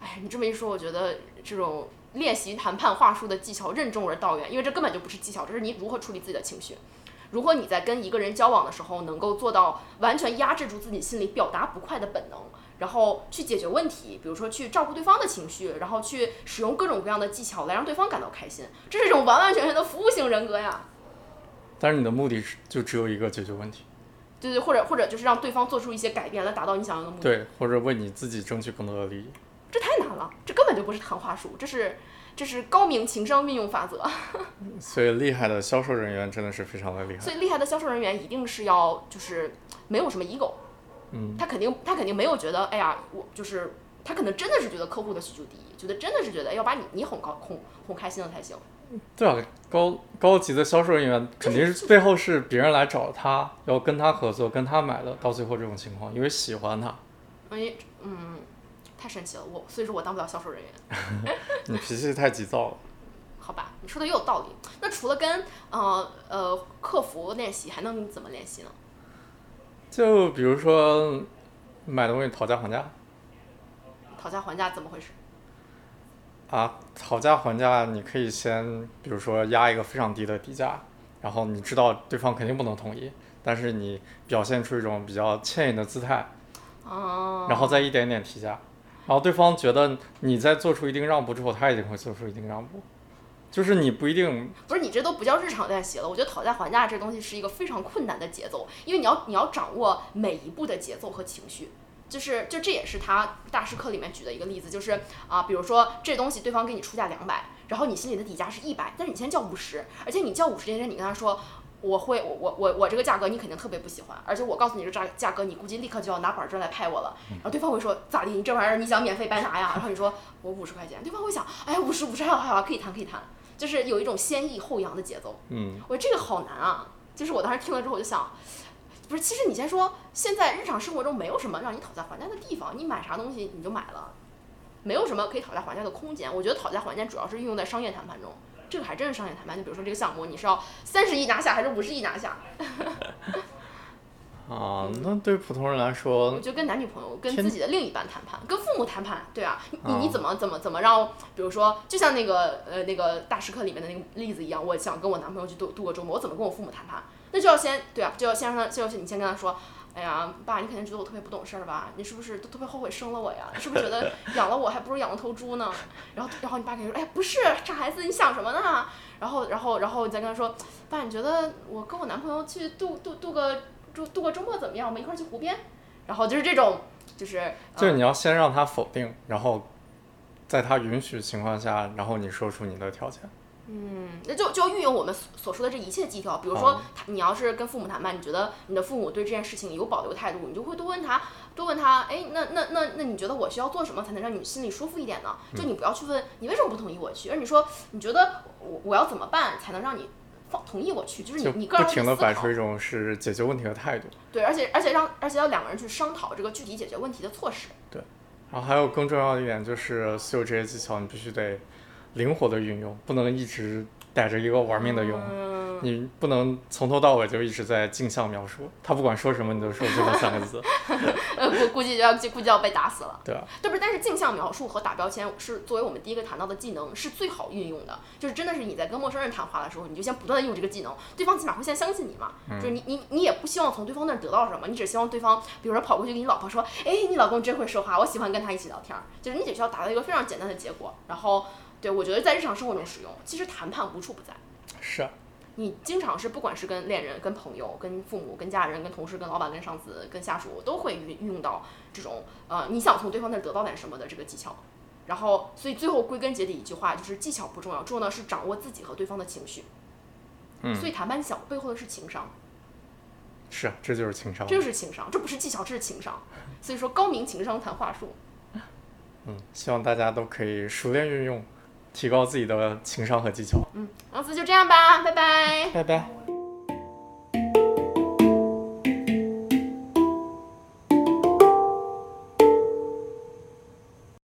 哎，你这么一说，我觉得这种练习谈判话术的技巧任重而道远，因为这根本就不是技巧，这是你如何处理自己的情绪。如果你在跟一个人交往的时候，能够做到完全压制住自己心里表达不快的本能，然后去解决问题，比如说去照顾对方的情绪，然后去使用各种各样的技巧来让对方感到开心，这是一种完完全全的服务型人格呀。
但是你的目的就只有一个，解决问题。
对对，或者或者就是让对方做出一些改变来达到你想要的目的。
对，或者为你自己争取更多的利益。
这太难了，这根本就不是谈话术，这是这是高明情商运用法则。
所以厉害的销售人员真的是非常的厉害。
所以厉害的销售人员一定是要就是没有什么 ego，
嗯，
他肯定他肯定没有觉得，哎呀，我就是他可能真的是觉得客户的需求第一，觉得真的是觉得要把你你哄高哄哄开心了才行。
对啊，高高级的销售人员肯定是背后是别人来找他，要跟他合作，跟他买的，到最后这种情况，因为喜欢他。
哎，嗯，太神奇了，我所以说我当不了销售人员。
你脾气太急躁了。
好吧，你说的也有道理。那除了跟呃呃客服练习，还能怎么练习呢？
就比如说买东西讨价还价
讨价还价怎么回事？
啊，讨价还价你可以先比如说压一个非常低的底价，然后你知道对方肯定不能同意，但是你表现出一种比较歉意的姿态，
哦、
然后再一点点提价，然后对方觉得你在做出一定让步之后，他一定会做出一定让步，就是你不一定
不是你这都不叫日常练习了。我觉得讨价还价这东西是一个非常困难的节奏，因为你要你要掌握每一步的节奏和情绪。就是就这也是他大师课里面举的一个例子，就是啊，比如说这东西对方给你出价两百，然后你心里的底价是一百，但是你先叫五十，而且你叫五十之前你跟他说。我会，我我我我这个价格你肯定特别不喜欢，而且我告诉你这价价格，你估计立刻就要拿板砖来拍我了。然后对方会说咋的？你这玩意儿你想免费白拿呀？然后你说我五十块钱，对方会想，哎五十五十还好还好，可以谈可以谈，就是有一种先抑后扬的节奏。
嗯，
我说这个好难啊！就是我当时听了之后我就想，不是，其实你先说，现在日常生活中没有什么让你讨价还价的地方，你买啥东西你就买了，没有什么可以讨价还价的空间。我觉得讨价还价主要是运用在商业谈判中。这个还真是商业谈判，就比如说这个项目，你是要三十亿拿下还是五十亿拿下？
啊，那对普通人来说
我，觉得跟男女朋友、跟自己的另一半谈判、跟父母谈判，对啊，你
啊
你怎么怎么怎么让，比如说，就像那个呃那个大师课里面的那个例子一样，我想跟我男朋友去度度过周末，我怎么跟我父母谈判？那就要先对啊，就要先让他，就要先你先跟他说，哎呀，爸，你肯定觉得我特别不懂事儿吧？你是不是都特别后悔生了我呀？你是不是觉得 养了我还不如养了头猪呢？然后然后你爸肯定说，哎，不是，傻孩子，你想什么呢？然后然后然后你再跟他说，爸，你觉得我跟我男朋友去度度度个度度个周末怎么样？我们一块儿去湖边。然后就是这种，就是
就是你要先让他否定，然后在他允许情况下，然后你说出你的条件。
嗯，那就就运用我们所所说的这一切技巧，比如说你要是跟父母谈判，你觉得你的父母对这件事情有保留态度，你就会多问他，多问他，哎，那那那那你觉得我需要做什么才能让你心里舒服一点呢？就你不要去问你为什么不同意我去，而你说你觉得我我要怎么办才能让你放同意我去，就是你你个人
不停的摆出一种是解决问题的态度。
对，而且而且让而且要两个人去商讨这个具体解决问题的措施。
对然后还有更重要的一点就是，所有这些技巧你必须得灵活的运用，不能一直逮着一个玩命的用。
嗯，
你不能从头到尾就一直在镜像描述，他不管说什么你都说最后三个字，
呃，估估计就要估计要被打死了。
对啊？
对不是？但是镜像描述和打标签是作为我们第一个谈到的技能，是最好运用的。就是真的是你在跟陌生人谈话的时候，你就先不断的用这个技能，对方起码会先相信你嘛。就是你你你也不希望从对方那儿得到什么，你只希望对方，比如说跑过去跟你老婆说，哎，你老公真会说话，我喜欢跟他一起聊天儿。就是你只需要达到一个非常简单的结果。然后，对我觉得在日常生活中使用，其实谈判无处不在。
是啊，
你经常是不管是跟恋人、跟朋友、跟父母、跟家人、跟同事、跟老板、跟上司、跟下属，都会运运用到这种呃，你想从对方那儿得到点什么的这个技巧。然后，所以最后归根结底一句话就是技巧不重要，重要的是掌握自己和对方的情绪。
嗯
所以谈判技巧背后的是情商，
是啊，这就是情商
这。就是情商，这不是技巧，这是情商。所以说，高明情商谈话术。
嗯，希望大家都可以熟练运用，提高自己的情商和技巧。
嗯，那次就这样吧，拜拜。
拜拜。